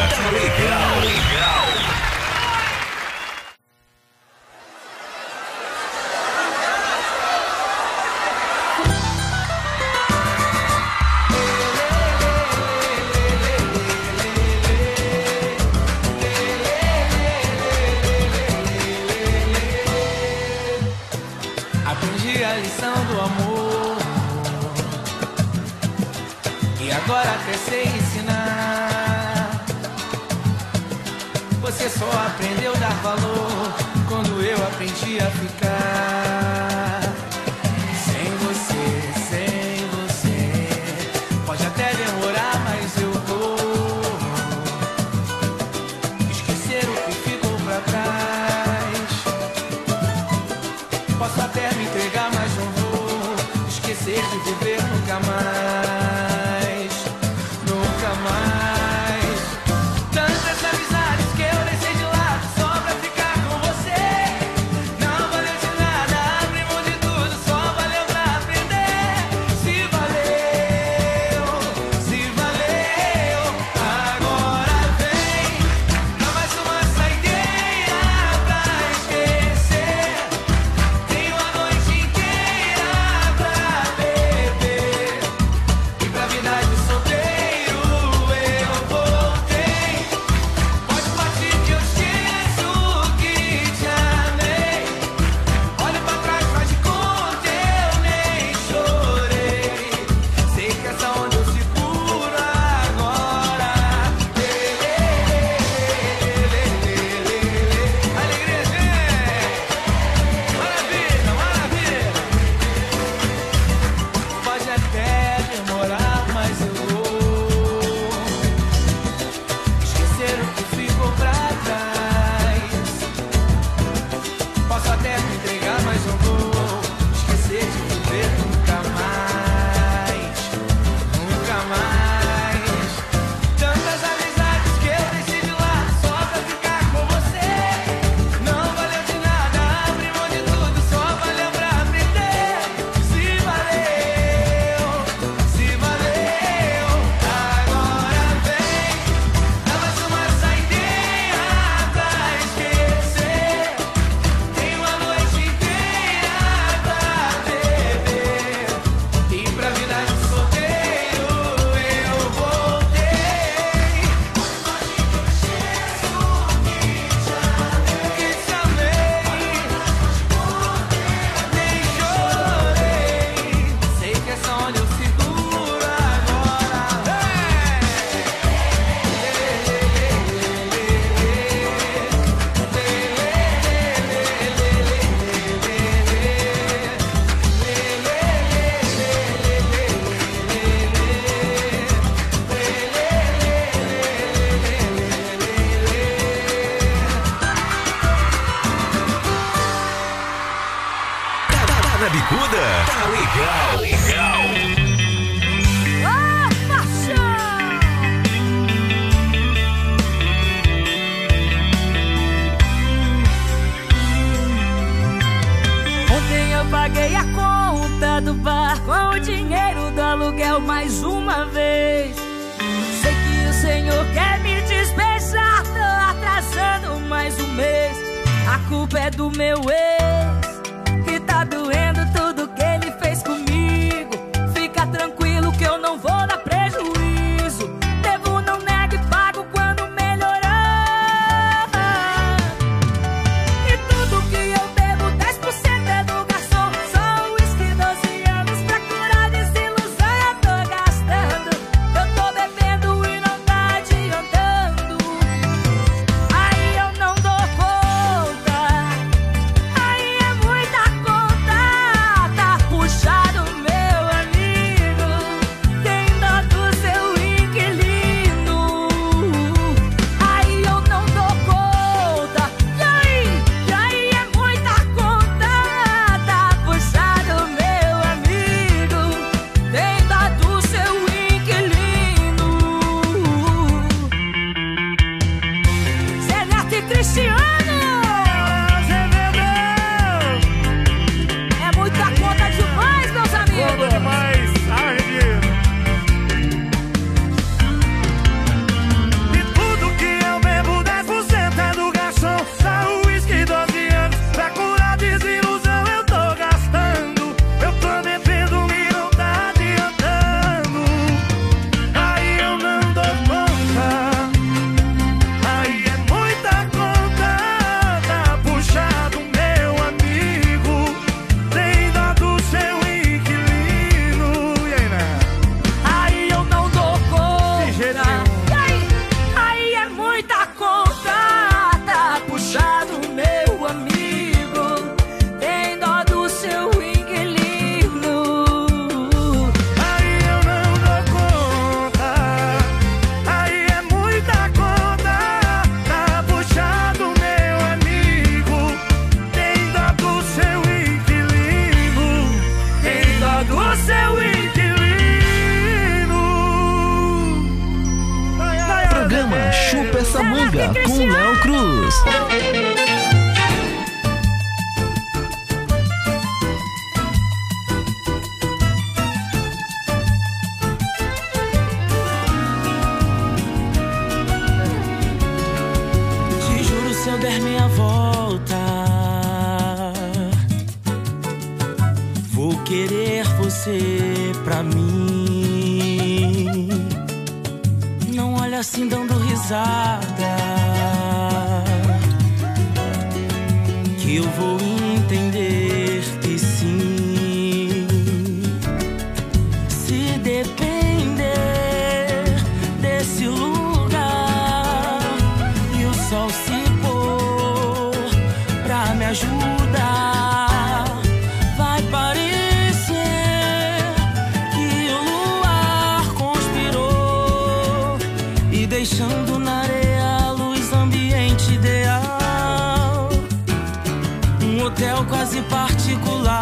S6: mais uma
S17: vez. Sei que o Senhor quer me despejar, tô atrasando mais um mês. A culpa é do meu ex.
S3: em particular.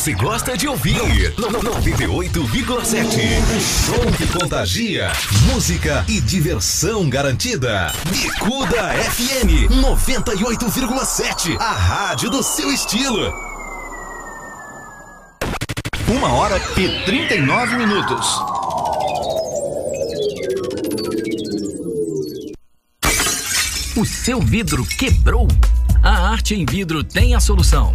S27: Você
S3: gosta de ouvir? No- no- 98,7. Show que contagia. Música e diversão garantida. Bicuda FM 98,7. A rádio do seu estilo.
S16: Uma hora e 39 minutos.
S11: O seu vidro quebrou? A Arte em Vidro tem a solução.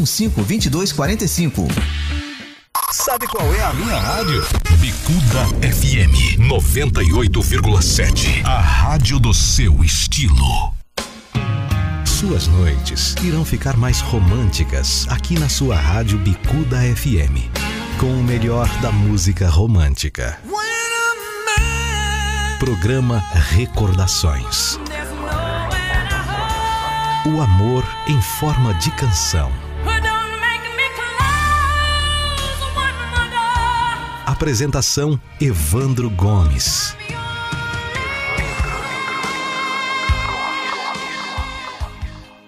S1: 2245.
S3: Sabe qual é a minha rádio? Bicuda FM 98,7. A rádio do seu estilo. Suas noites irão ficar mais românticas aqui na sua rádio Bicuda FM. Com o melhor da música romântica. Programa Recordações. O amor em forma de canção. Apresentação Evandro Gomes.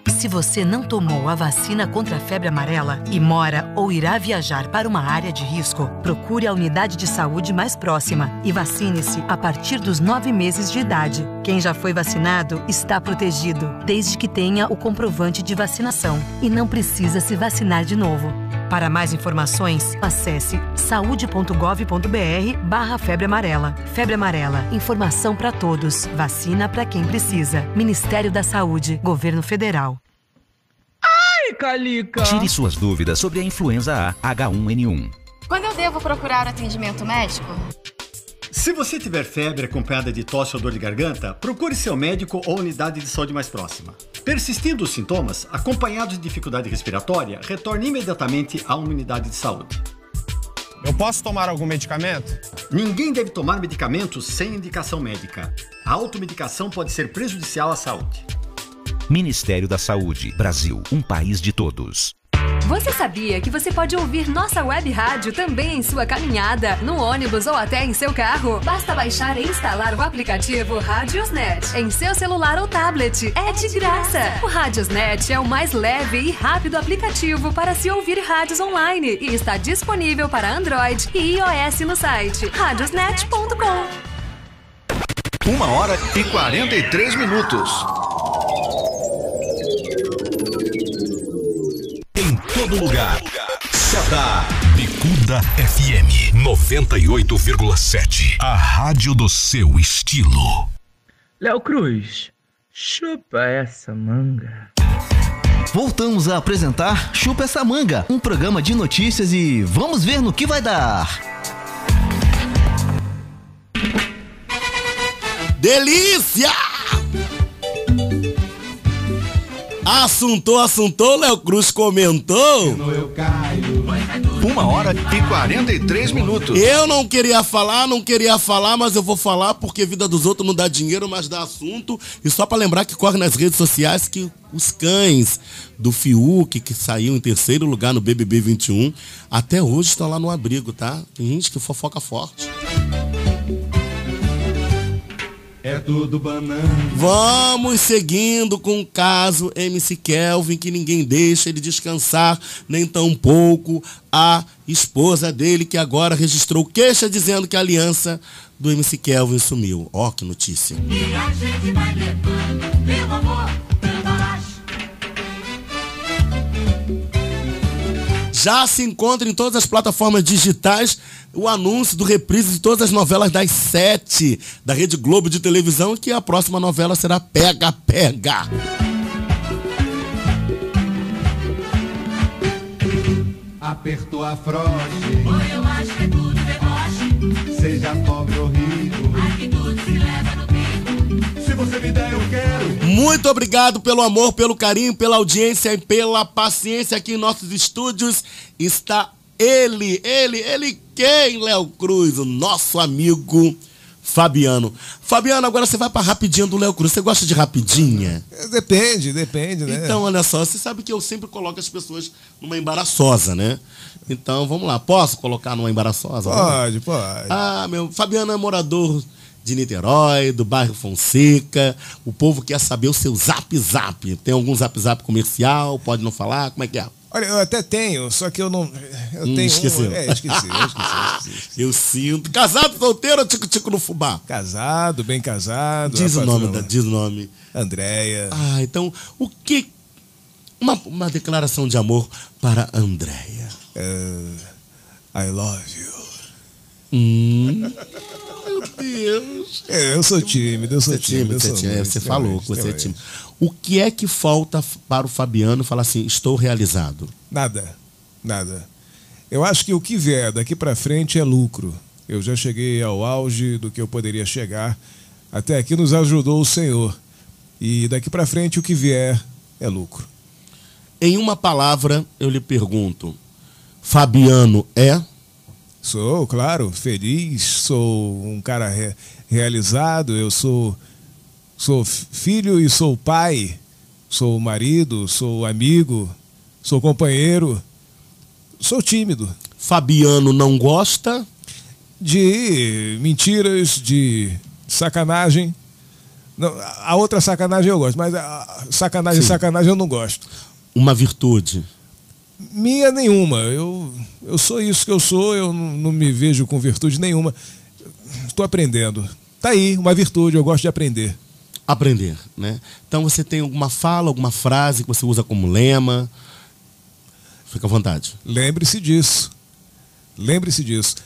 S30: Se você não tomou a vacina contra a febre amarela e mora ou irá viajar para uma área de risco, procure a unidade de saúde mais próxima e vacine-se a partir dos nove meses de idade. Quem já foi vacinado está protegido, desde que tenha o comprovante de vacinação e não precisa se vacinar de novo. Para mais informações, acesse saude.gov.br barra febre amarela. Febre amarela, informação para todos, vacina para quem precisa. Ministério da Saúde, Governo Federal.
S2: Ai, Calica!
S18: Tire suas dúvidas sobre a influenza A H1N1.
S31: Quando eu devo procurar atendimento médico?
S32: Se você tiver febre acompanhada de tosse ou dor de garganta, procure seu médico ou unidade de saúde mais próxima. Persistindo os sintomas, acompanhados de dificuldade respiratória, retorne imediatamente a uma unidade de saúde.
S33: Eu posso tomar algum medicamento?
S32: Ninguém deve tomar medicamentos sem indicação médica. A automedicação pode ser prejudicial à saúde.
S18: Ministério da Saúde. Brasil, um país de todos.
S34: Você sabia que você pode ouvir nossa web rádio também em sua caminhada, no ônibus ou até em seu carro? Basta baixar e instalar o aplicativo Radiosnet em seu celular ou tablet. É de graça. O Radiosnet é o mais leve e rápido aplicativo para se ouvir rádios online e está disponível para Android e iOS no site radiosnet.com.
S16: Uma hora e 43 minutos.
S3: Todo lugar. Seta. Bicuda FM 98,7. A rádio do seu estilo.
S2: Léo Cruz, chupa essa manga.
S1: Voltamos a apresentar Chupa essa manga, um programa de notícias e vamos ver no que vai dar.
S5: Delícia! Assuntou, assuntou, Léo Cruz comentou.
S16: Uma hora e 43 minutos.
S5: Eu não queria falar, não queria falar, mas eu vou falar porque vida dos outros não dá dinheiro, mas dá assunto. E só para lembrar que corre nas redes sociais que os cães do Fiuk, que saiu em terceiro lugar no BBB 21, até hoje estão lá no abrigo, tá? Tem gente que fofoca forte.
S27: É tudo banana.
S5: Vamos seguindo com o caso MC Kelvin, que ninguém deixa ele descansar, nem tampouco a esposa dele, que agora registrou queixa dizendo que a aliança do MC Kelvin sumiu. Ó, que notícia.
S17: E a gente vai levando, meu amor,
S5: Já se encontra em todas as plataformas digitais o anúncio do reprise de todas as novelas das sete da Rede Globo de televisão, que a próxima novela será Pega Pega.
S27: Apertou a.
S17: Oi, eu acho que é tudo deboche.
S27: Seja pobre
S5: Muito obrigado pelo amor, pelo carinho, pela audiência e pela paciência aqui em nossos estúdios. Está ele, ele, ele quem, Léo Cruz, o nosso amigo Fabiano. Fabiano, agora você vai pra rapidinha do Léo Cruz. Você gosta de rapidinha?
S7: É, Depende, depende, né?
S5: Então, olha só, você sabe que eu sempre coloco as pessoas numa embaraçosa, né? Então, vamos lá. Posso colocar numa embaraçosa?
S7: Pode, pode.
S5: Ah, meu, Fabiano é morador de Niterói, do bairro Fonseca. O povo quer saber o seu zap zap. Tem algum zap zap comercial? Pode não falar? Como é que é?
S7: Olha, eu até tenho, só que eu não. Eu
S5: Hum,
S7: tenho.
S5: esqueceu.
S7: Um, é, esqueci, eu esqueci, esqueci. [LAUGHS]
S5: Eu sinto. Casado, solteiro ou tico-tico no fubá?
S7: Casado, bem casado.
S5: Diz o nome, da, diz o nome.
S7: Andréia.
S5: Ah, então, o que. Uma, uma declaração de amor para Andréia.
S7: É, I love you.
S5: Hum, [LAUGHS] Deus.
S7: É, eu sou tímido, eu sou
S5: Você é
S7: tímido.
S5: você, é tímido, você falou que você é tímido. O que é que falta para o Fabiano falar assim, estou realizado?
S7: Nada, nada. Eu acho que o que vier daqui pra frente é lucro. Eu já cheguei ao auge do que eu poderia chegar. Até aqui nos ajudou o Senhor. E daqui pra frente o que vier é lucro.
S5: Em uma palavra, eu lhe pergunto: Fabiano é?
S7: Sou, claro, feliz, sou um cara re- realizado, eu sou sou filho e sou pai, sou marido, sou amigo, sou companheiro, sou tímido.
S5: Fabiano não gosta?
S7: De mentiras, de sacanagem. Não, a a outra sacanagem eu gosto, mas a sacanagem,
S5: Sim.
S7: sacanagem eu não gosto.
S5: Uma virtude.
S7: Minha nenhuma. Eu, eu sou isso que eu sou, eu não, não me vejo com virtude nenhuma. Estou aprendendo. Tá aí, uma virtude, eu gosto de aprender.
S5: Aprender, né? Então você tem alguma fala, alguma frase que você usa como lema? Fica à vontade.
S7: Lembre-se disso. Lembre-se disso.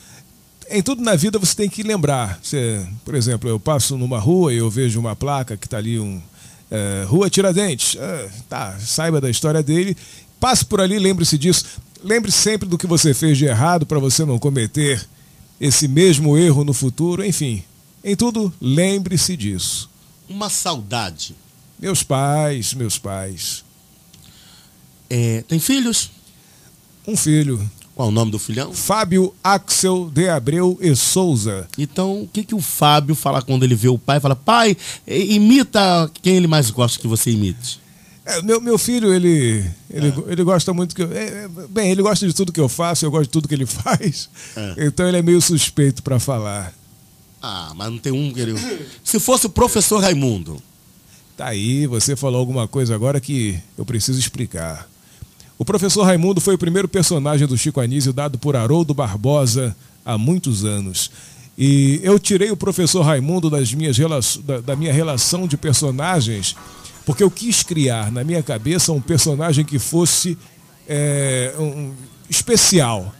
S7: Em tudo na vida você tem que lembrar. Você, por exemplo, eu passo numa rua e eu vejo uma placa que está ali, um, é, Rua Tiradentes. Ah, tá, saiba da história dele. Passe por ali, lembre-se disso. Lembre-se sempre do que você fez de errado para você não cometer esse mesmo erro no futuro. Enfim, em tudo, lembre-se disso.
S5: Uma saudade.
S7: Meus pais, meus pais.
S5: É, tem filhos?
S7: Um filho.
S5: Qual o nome do filhão?
S7: Fábio Axel de Abreu e Souza.
S5: Então, o que, que o Fábio fala quando ele vê o pai? Fala, pai, imita quem ele mais gosta que você imite.
S7: É, meu, meu filho, ele, ele, ele gosta muito que eu, é, é, Bem, ele gosta de tudo que eu faço, eu gosto de tudo que ele [LAUGHS] faz.
S5: É.
S7: Então ele é meio suspeito para falar.
S5: Ah, mas não tem um que ele. Se fosse o professor Raimundo.
S7: Tá aí, você falou alguma coisa agora que eu preciso explicar. O professor Raimundo foi o primeiro personagem do Chico Anísio dado por Haroldo Barbosa há muitos anos. E eu tirei o professor Raimundo das minhas rela- da, da minha relação de personagens porque eu quis criar na minha cabeça um personagem que fosse é, um- especial.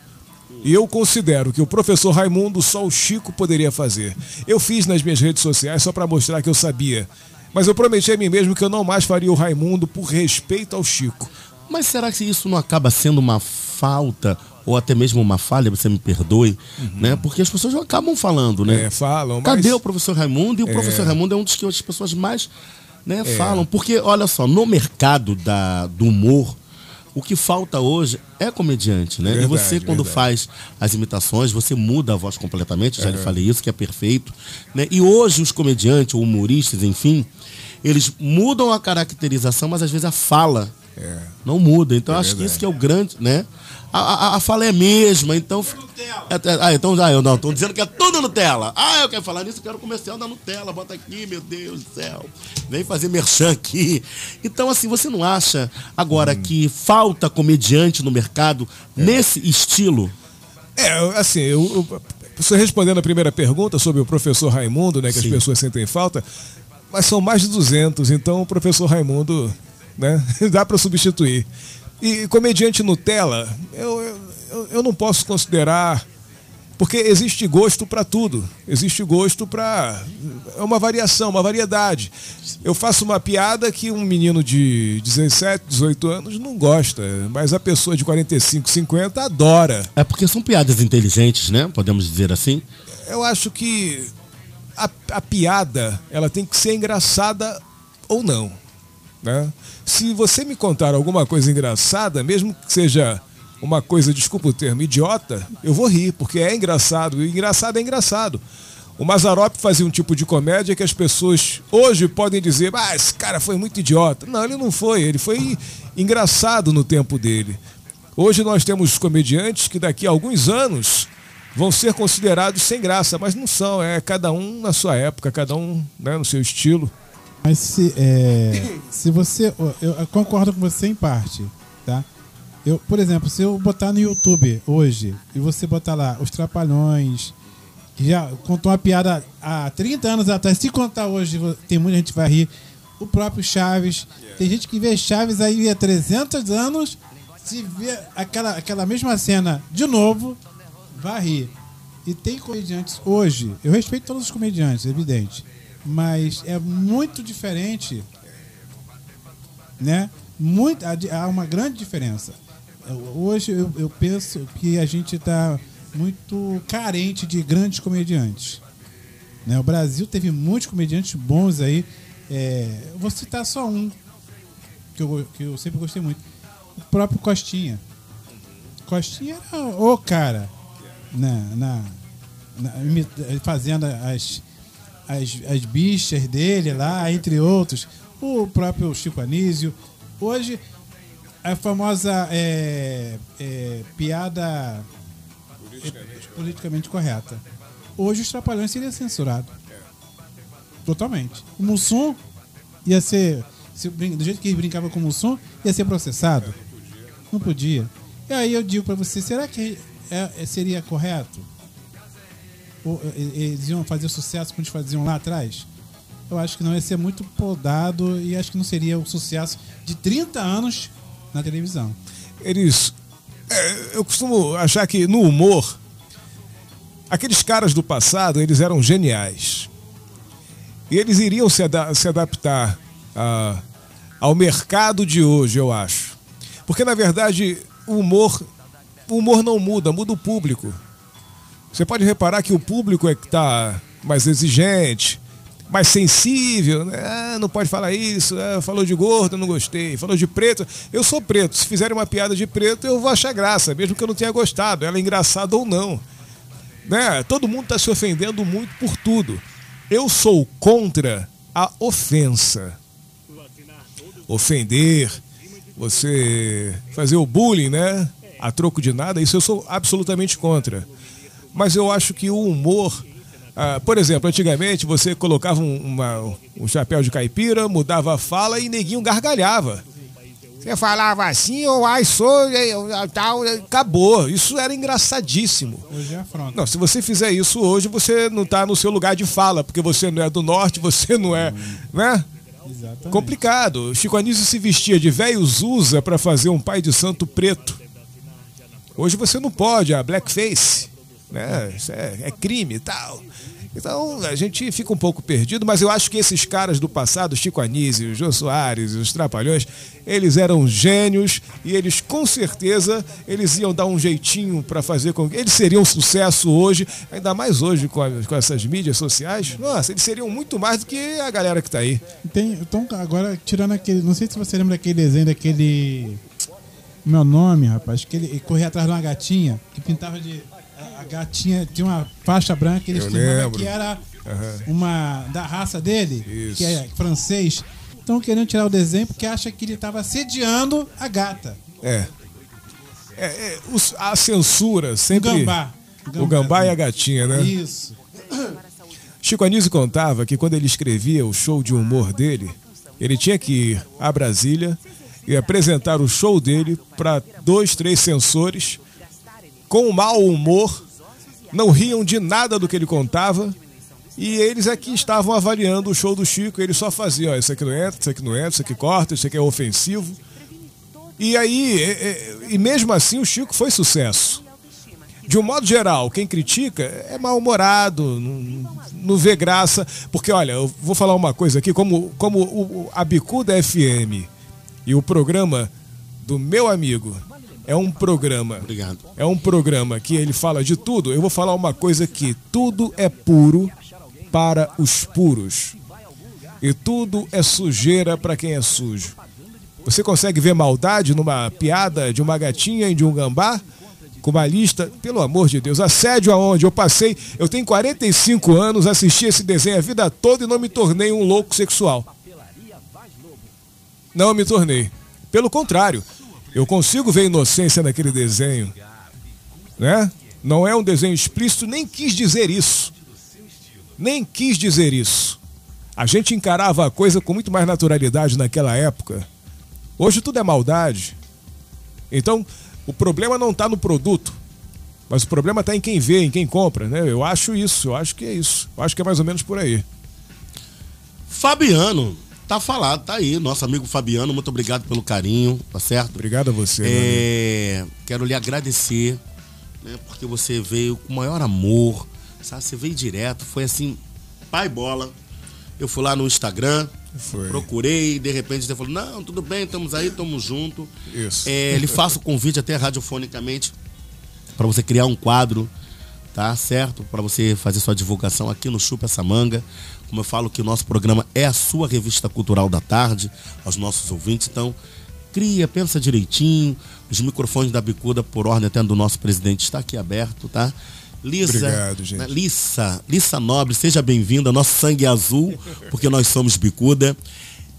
S7: E eu considero que o professor Raimundo só o Chico poderia fazer. Eu fiz nas minhas redes sociais só para mostrar que eu sabia. Mas eu prometi a mim mesmo que eu não mais faria o Raimundo por respeito ao Chico.
S5: Mas será que isso não acaba sendo uma falta ou até mesmo uma falha, você me perdoe, né? Porque as pessoas acabam falando, né?
S7: Uhum. É, falam, mas-
S5: Cadê o professor Raimundo? E o
S7: É.
S5: professor Raimundo é um dos que as pessoas mais né,
S7: É.
S5: falam. Porque, olha só, no mercado da, do humor, o que falta hoje é comediante, né? e
S7: Verdade,
S5: você, quando
S7: verdade.
S5: faz as imitações, você muda a voz completamente, já lhe
S7: É.
S5: falei isso, que é perfeito. Né? E hoje os comediantes, ou humoristas, enfim, eles mudam a caracterização, mas às vezes a fala não muda. Então
S7: É
S5: acho que
S7: verdade.
S5: isso que é o grande, né? A, a, a fala é a mesma, então. É, é, ah, então, ah, eu não, estão dizendo que é tudo Nutella. Ah, eu quero falar nisso, eu quero comercial da Nutella. Bota aqui, meu Deus do céu. Vem fazer merchan aqui. Então, assim, você não acha agora
S7: Hum.
S5: que falta comediante no mercado nesse estilo?
S7: É, assim, eu, eu- você respondendo a primeira pergunta sobre o professor Raimundo, né, que
S5: Sim.
S7: as pessoas sentem falta, mas são mais de 200, então o professor Raimundo, né, [LAUGHS] dá para substituir. E comediante Nutella, eu, eu, eu- não posso considerar porque existe gosto para tudo. Existe gosto para é uma variação, uma variedade. Eu faço uma piada que um menino de 17, 18 anos não gosta, mas a pessoa de 45, 50 adora.
S5: É porque são piadas inteligentes, né? Podemos dizer assim.
S7: Eu acho que a, a piada ela tem que ser engraçada ou não. Né? Se você me contar alguma coisa engraçada, mesmo que seja uma coisa, desculpa o termo, idiota, eu vou rir, porque é engraçado. E engraçado é engraçado. O Mazarop fazia um tipo de comédia que as pessoas hoje podem dizer, ah, esse cara foi muito idiota. Não, ele não foi, ele foi engraçado no tempo dele. Hoje nós temos comediantes que daqui a alguns anos vão ser considerados sem graça, mas não são, é cada um na sua época, cada um né, no seu estilo.
S35: Mas se, é, se você. Eu, concordo com você em parte, tá? Eu, por exemplo, se eu botar no YouTube hoje e você botar lá os Trapalhões, que já contou uma piada há 30 anos atrás, se contar hoje, tem muita gente que vai rir. O próprio Chaves. Tem gente que vê Chaves aí há 300 anos, se vê aquela, aquela mesma cena de novo, vai rir. E tem comediantes hoje, eu respeito todos os comediantes, é evidente, mas é muito diferente, né? Muito, há uma grande diferença. Hoje eu, eu penso que a gente está muito carente de grandes comediantes. Né? O Brasil teve muitos comediantes bons aí. É, vou citar só um que eu, que eu sempre gostei muito. O próprio Costinha. Costinha era o cara na, na, na- imi- fazendo as, as, as bichas dele lá, entre outros. O próprio Chico Anísio. Hoje, a famosa é, é, piada politicamente. politicamente correta. Hoje os Trapalhões seria censurado. Totalmente. O Mussum ia ser. se do jeito que ele brincava com o Mussum, ia ser processado. Não podia. E aí eu digo pra você, será que é- é- seria correto? Eles iam fazer sucesso como eles faziam lá atrás? Eu acho que não ia ser muito podado e acho que não seria o sucesso de 30 anos na televisão.
S7: Eles. é, eu costumo achar que no humor, aqueles caras do passado, eles eram geniais. E eles iriam se, ada- se adaptar a- ao mercado de hoje, eu acho. Porque, na verdade, o humor, o humor não muda, muda o público. Você pode reparar que o público é que está mais exigente, mais sensível, né? Ah, não pode falar isso, ah, falou de gordo, não gostei, falou de preto. Eu sou preto, se fizerem uma piada de preto, eu vou achar graça, mesmo que eu não tenha gostado, ela é engraçada ou não. Né? Todo mundo está se ofendendo muito por tudo. Eu sou contra a ofensa. ofender, você fazer o bullying, né? A troco de nada, isso eu sou absolutamente contra. Mas eu acho que o humor. ah, por exemplo, antigamente você colocava um, uma- um chapéu de caipira, mudava a fala e neguinho gargalhava. Você falava assim, ou ai, sou, tal, acabou. Isso era engraçadíssimo.
S35: Hoje é afronta.
S7: Não, se você fizer isso hoje, você não está no seu lugar de fala, porque você não é do norte, você não é, né?
S35: Exatamente.
S7: Complicado. Chico Anísio se vestia de velho Zusa para fazer um pai de santo preto. Hoje você não pode, a blackface, né? É, é crime e tal. Então a gente fica um pouco perdido, mas eu acho que esses caras do passado, Chico Anísio, Jô Soares, os Trapalhões, eles eram gênios e eles com certeza eles iam dar um jeitinho para fazer com que eles seriam um sucesso hoje, ainda mais hoje com, a- com essas mídias sociais. Nossa, eles seriam muito mais do que a galera que tá aí.
S35: Tem, então, agora, tirando aquele. Não sei se você lembra daquele desenho daquele. Meu nome, rapaz. Que ele corria atrás de uma gatinha que pintava de. Gatinha tinha uma faixa branca que ele
S7: Eu
S35: que era
S7: Aham.
S35: uma. da raça dele,
S7: Isso.
S35: que é francês. Estão querendo tirar o desenho porque acha que ele estava sediando a gata.
S7: É. É, é, os- a censura sempre.
S35: O gambá.
S7: O gambá e a gatinha, né?
S35: Isso.
S7: Chico Anísio contava que quando ele escrevia o show de humor dele, ele tinha que ir a Brasília e apresentar o show dele para dois, três censores com mau humor, não riam de nada do que ele contava. E eles aqui estavam avaliando o show do Chico, ele só fazia, ó, isso aqui não entra, isso aqui não entra, isso aqui corta, isso aqui é ofensivo. E aí, é, é, e mesmo assim o Chico foi sucesso. De um modo geral, quem critica é mal-humorado, não, não vê graça. Porque, olha, eu vou falar uma coisa aqui, como, como o- a Bicuda FM e o programa do meu amigo é um programa.
S5: Obrigado.
S7: É um programa que ele fala de tudo. Eu vou falar uma coisa aqui: tudo é puro para os puros. E tudo é sujeira para quem é sujo. Você consegue ver maldade numa piada de uma gatinha e de um gambá? Com uma lista, pelo amor de Deus, assédio aonde? Eu passei, eu tenho 45 anos, assisti esse desenho a vida toda e não me tornei um louco sexual. Não me tornei. Pelo contrário, eu consigo ver inocência naquele desenho. Né? Não é um desenho explícito, nem quis dizer isso. Nem quis dizer isso. A gente encarava a coisa com muito mais naturalidade naquela época. Hoje tudo é maldade. Então, o problema não está no produto, mas o problema está em quem vê, em quem compra, né? Eu acho isso, eu acho que é isso. Eu acho que é mais ou menos por aí.
S5: Fabiano, tá falado, tá aí. Nosso amigo Fabiano, muito obrigado pelo carinho, tá certo?
S7: Obrigado a você.
S5: É, quero lhe agradecer, né, porque você veio com o maior amor, sabe? Você veio direto, foi assim, pai bola. Eu fui lá no Instagram, procurei, de repente você falou, não, tudo bem, estamos aí, estamos junto.
S7: Isso.
S5: É, lhe faço o convite até radiofonicamente para você criar um quadro, tá certo? Para você fazer sua divulgação aqui no Chupa essa manga. Como eu falo que o nosso programa é a sua revista cultural da tarde, aos nossos ouvintes, então cria, pensa direitinho. Os microfones da Bicuda, por ordem até do nosso presidente, está aqui aberto, tá? Lisa,
S7: Obrigado, gente.
S5: né, Lissa, Lissa Nobre, seja bem-vinda. Nosso sangue é azul, porque nós somos bicuda.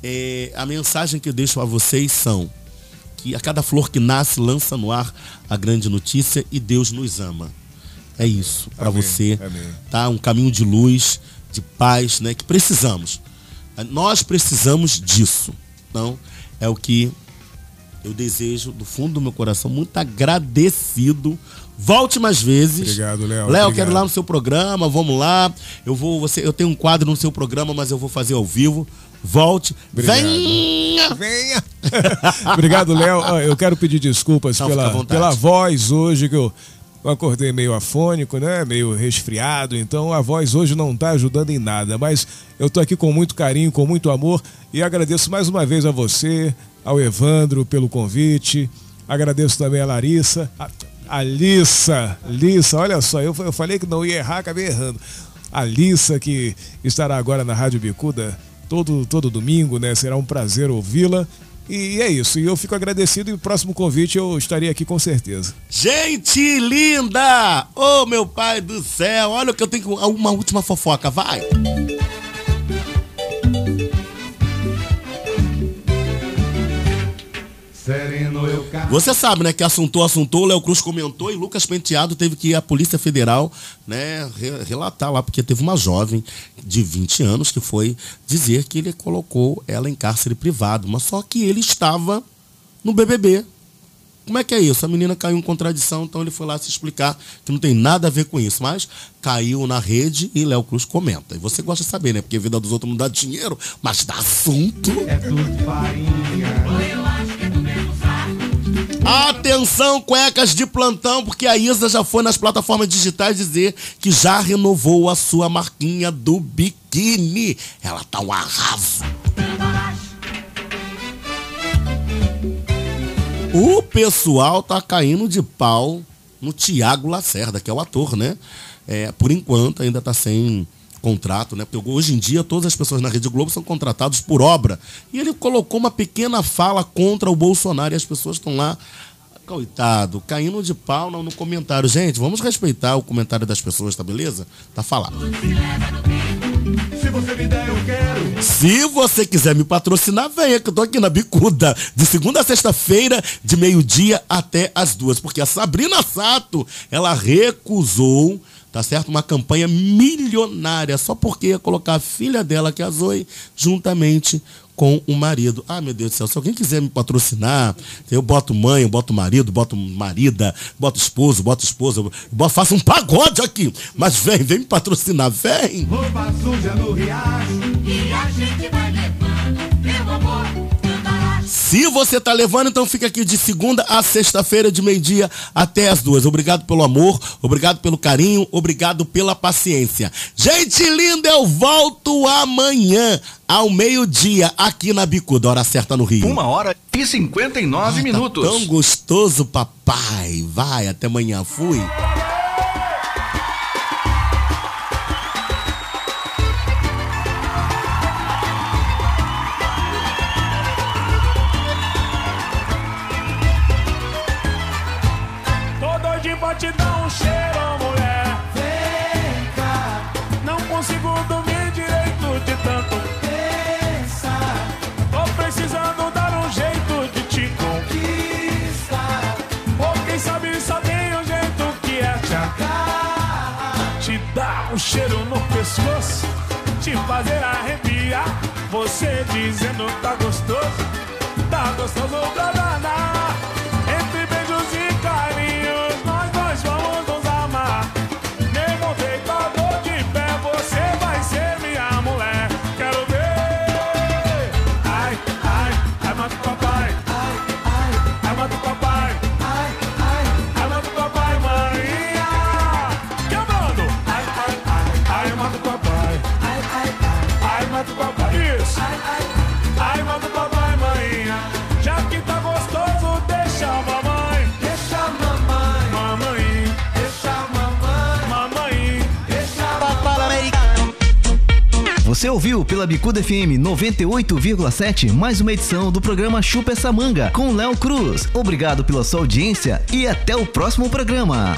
S5: É, a mensagem que eu deixo a vocês são que a cada flor que nasce lança no ar a grande notícia e Deus nos ama. É isso para você,
S7: amém.
S5: tá? Um caminho de luz, de paz, né? Que precisamos. Nós precisamos disso. Então é o que eu desejo do fundo do meu coração, muito agradecido. Volte mais vezes.
S7: Obrigado, Léo.
S5: Léo, quero ir lá no seu programa, vamos lá. Eu vou, você, eu tenho um quadro no seu programa, mas eu vou fazer ao vivo. Volte.
S7: Obrigado.
S5: Venha!
S7: Venha! [LAUGHS] Obrigado, Léo. Eu quero pedir desculpas
S5: Não,
S7: pela, pela voz hoje, que eu, eu acordei meio afônico, né? Meio resfriado, então a voz hoje não está ajudando em nada. Mas eu tô aqui com muito carinho, com muito amor e agradeço mais uma vez a você, ao Evandro pelo convite. Agradeço também a Larissa, a, a Lissa. Lissa, olha só, eu, eu falei que não ia errar, acabei errando. A Lissa, que estará agora na Rádio Bicuda todo, todo domingo, né? Será um prazer ouvi-la. E é isso. E eu fico agradecido e o próximo convite eu estarei aqui com certeza.
S5: Gente linda! Ô meu pai do céu, olha o que eu tenho. Uma última fofoca, vai! Você sabe, né, que assuntou, assuntou, Léo Cruz comentou e Lucas Penteado teve que ir à Polícia Federal, né, re- relatar lá, porque teve uma jovem de 20 anos que foi dizer que ele colocou ela em cárcere privado, mas só que ele estava no BBB. Como é que é isso? A menina caiu em contradição, então ele foi lá se explicar que não tem nada a ver com isso, mas caiu na rede e Léo Cruz comenta. E você gosta de saber, né? Porque a vida dos outros não dá dinheiro, mas dá assunto.
S21: É tudo farinha.
S5: Atenção, cuecas de plantão, porque a Isa já foi nas plataformas digitais dizer que já renovou a sua marquinha do biquíni. Ela tá um arraso. O pessoal tá caindo de pau no Tiago Lacerda, que é o ator, né? É, por enquanto ainda tá sem contrato, né? Porque hoje em dia todas as pessoas na Rede Globo são contratados por obra. E ele colocou uma pequena fala contra o Bolsonaro e as pessoas estão lá, coitado, caindo de pau no, no comentário. Gente, vamos respeitar o comentário das pessoas, tá beleza? Tá falado.
S21: Se você me der, eu quero.
S5: Se você quiser me patrocinar, venha, que eu tô aqui na Bicuda, de segunda a sexta-feira, de meio-dia até as duas. Porque a Sabrina Sato, ela recusou, tá certo? Uma campanha milionária, só porque ia colocar a filha dela, que é a Zoe, juntamente com o marido. Ah, meu Deus do céu, se alguém quiser me patrocinar, eu boto mãe, eu boto marido, boto marida, boto esposo, boto esposa, boto, faço um pagode aqui. Mas vem, vem me patrocinar, vem!
S21: Roupa suja no riacho. E a gente vai.
S5: Se você tá levando, então fica aqui de segunda a sexta-feira, de meio-dia até as duas. Obrigado pelo amor, obrigado pelo carinho, obrigado pela paciência. Gente linda, eu volto amanhã, ao meio-dia, aqui na Bicuda, hora certa no Rio.
S16: Uma hora e 59 minutos.
S5: Tão gostoso, papai. Vai, até amanhã. Fui.
S21: Cheiro no pescoço. Te fazer arrepiar. Você dizendo tá gostoso. Tá gostoso pra danar.
S1: Você ouviu pela Bicuda FM 98,7 mais uma edição do programa Chupa essa manga com Léo Cruz. Obrigado pela sua audiência e até o próximo programa.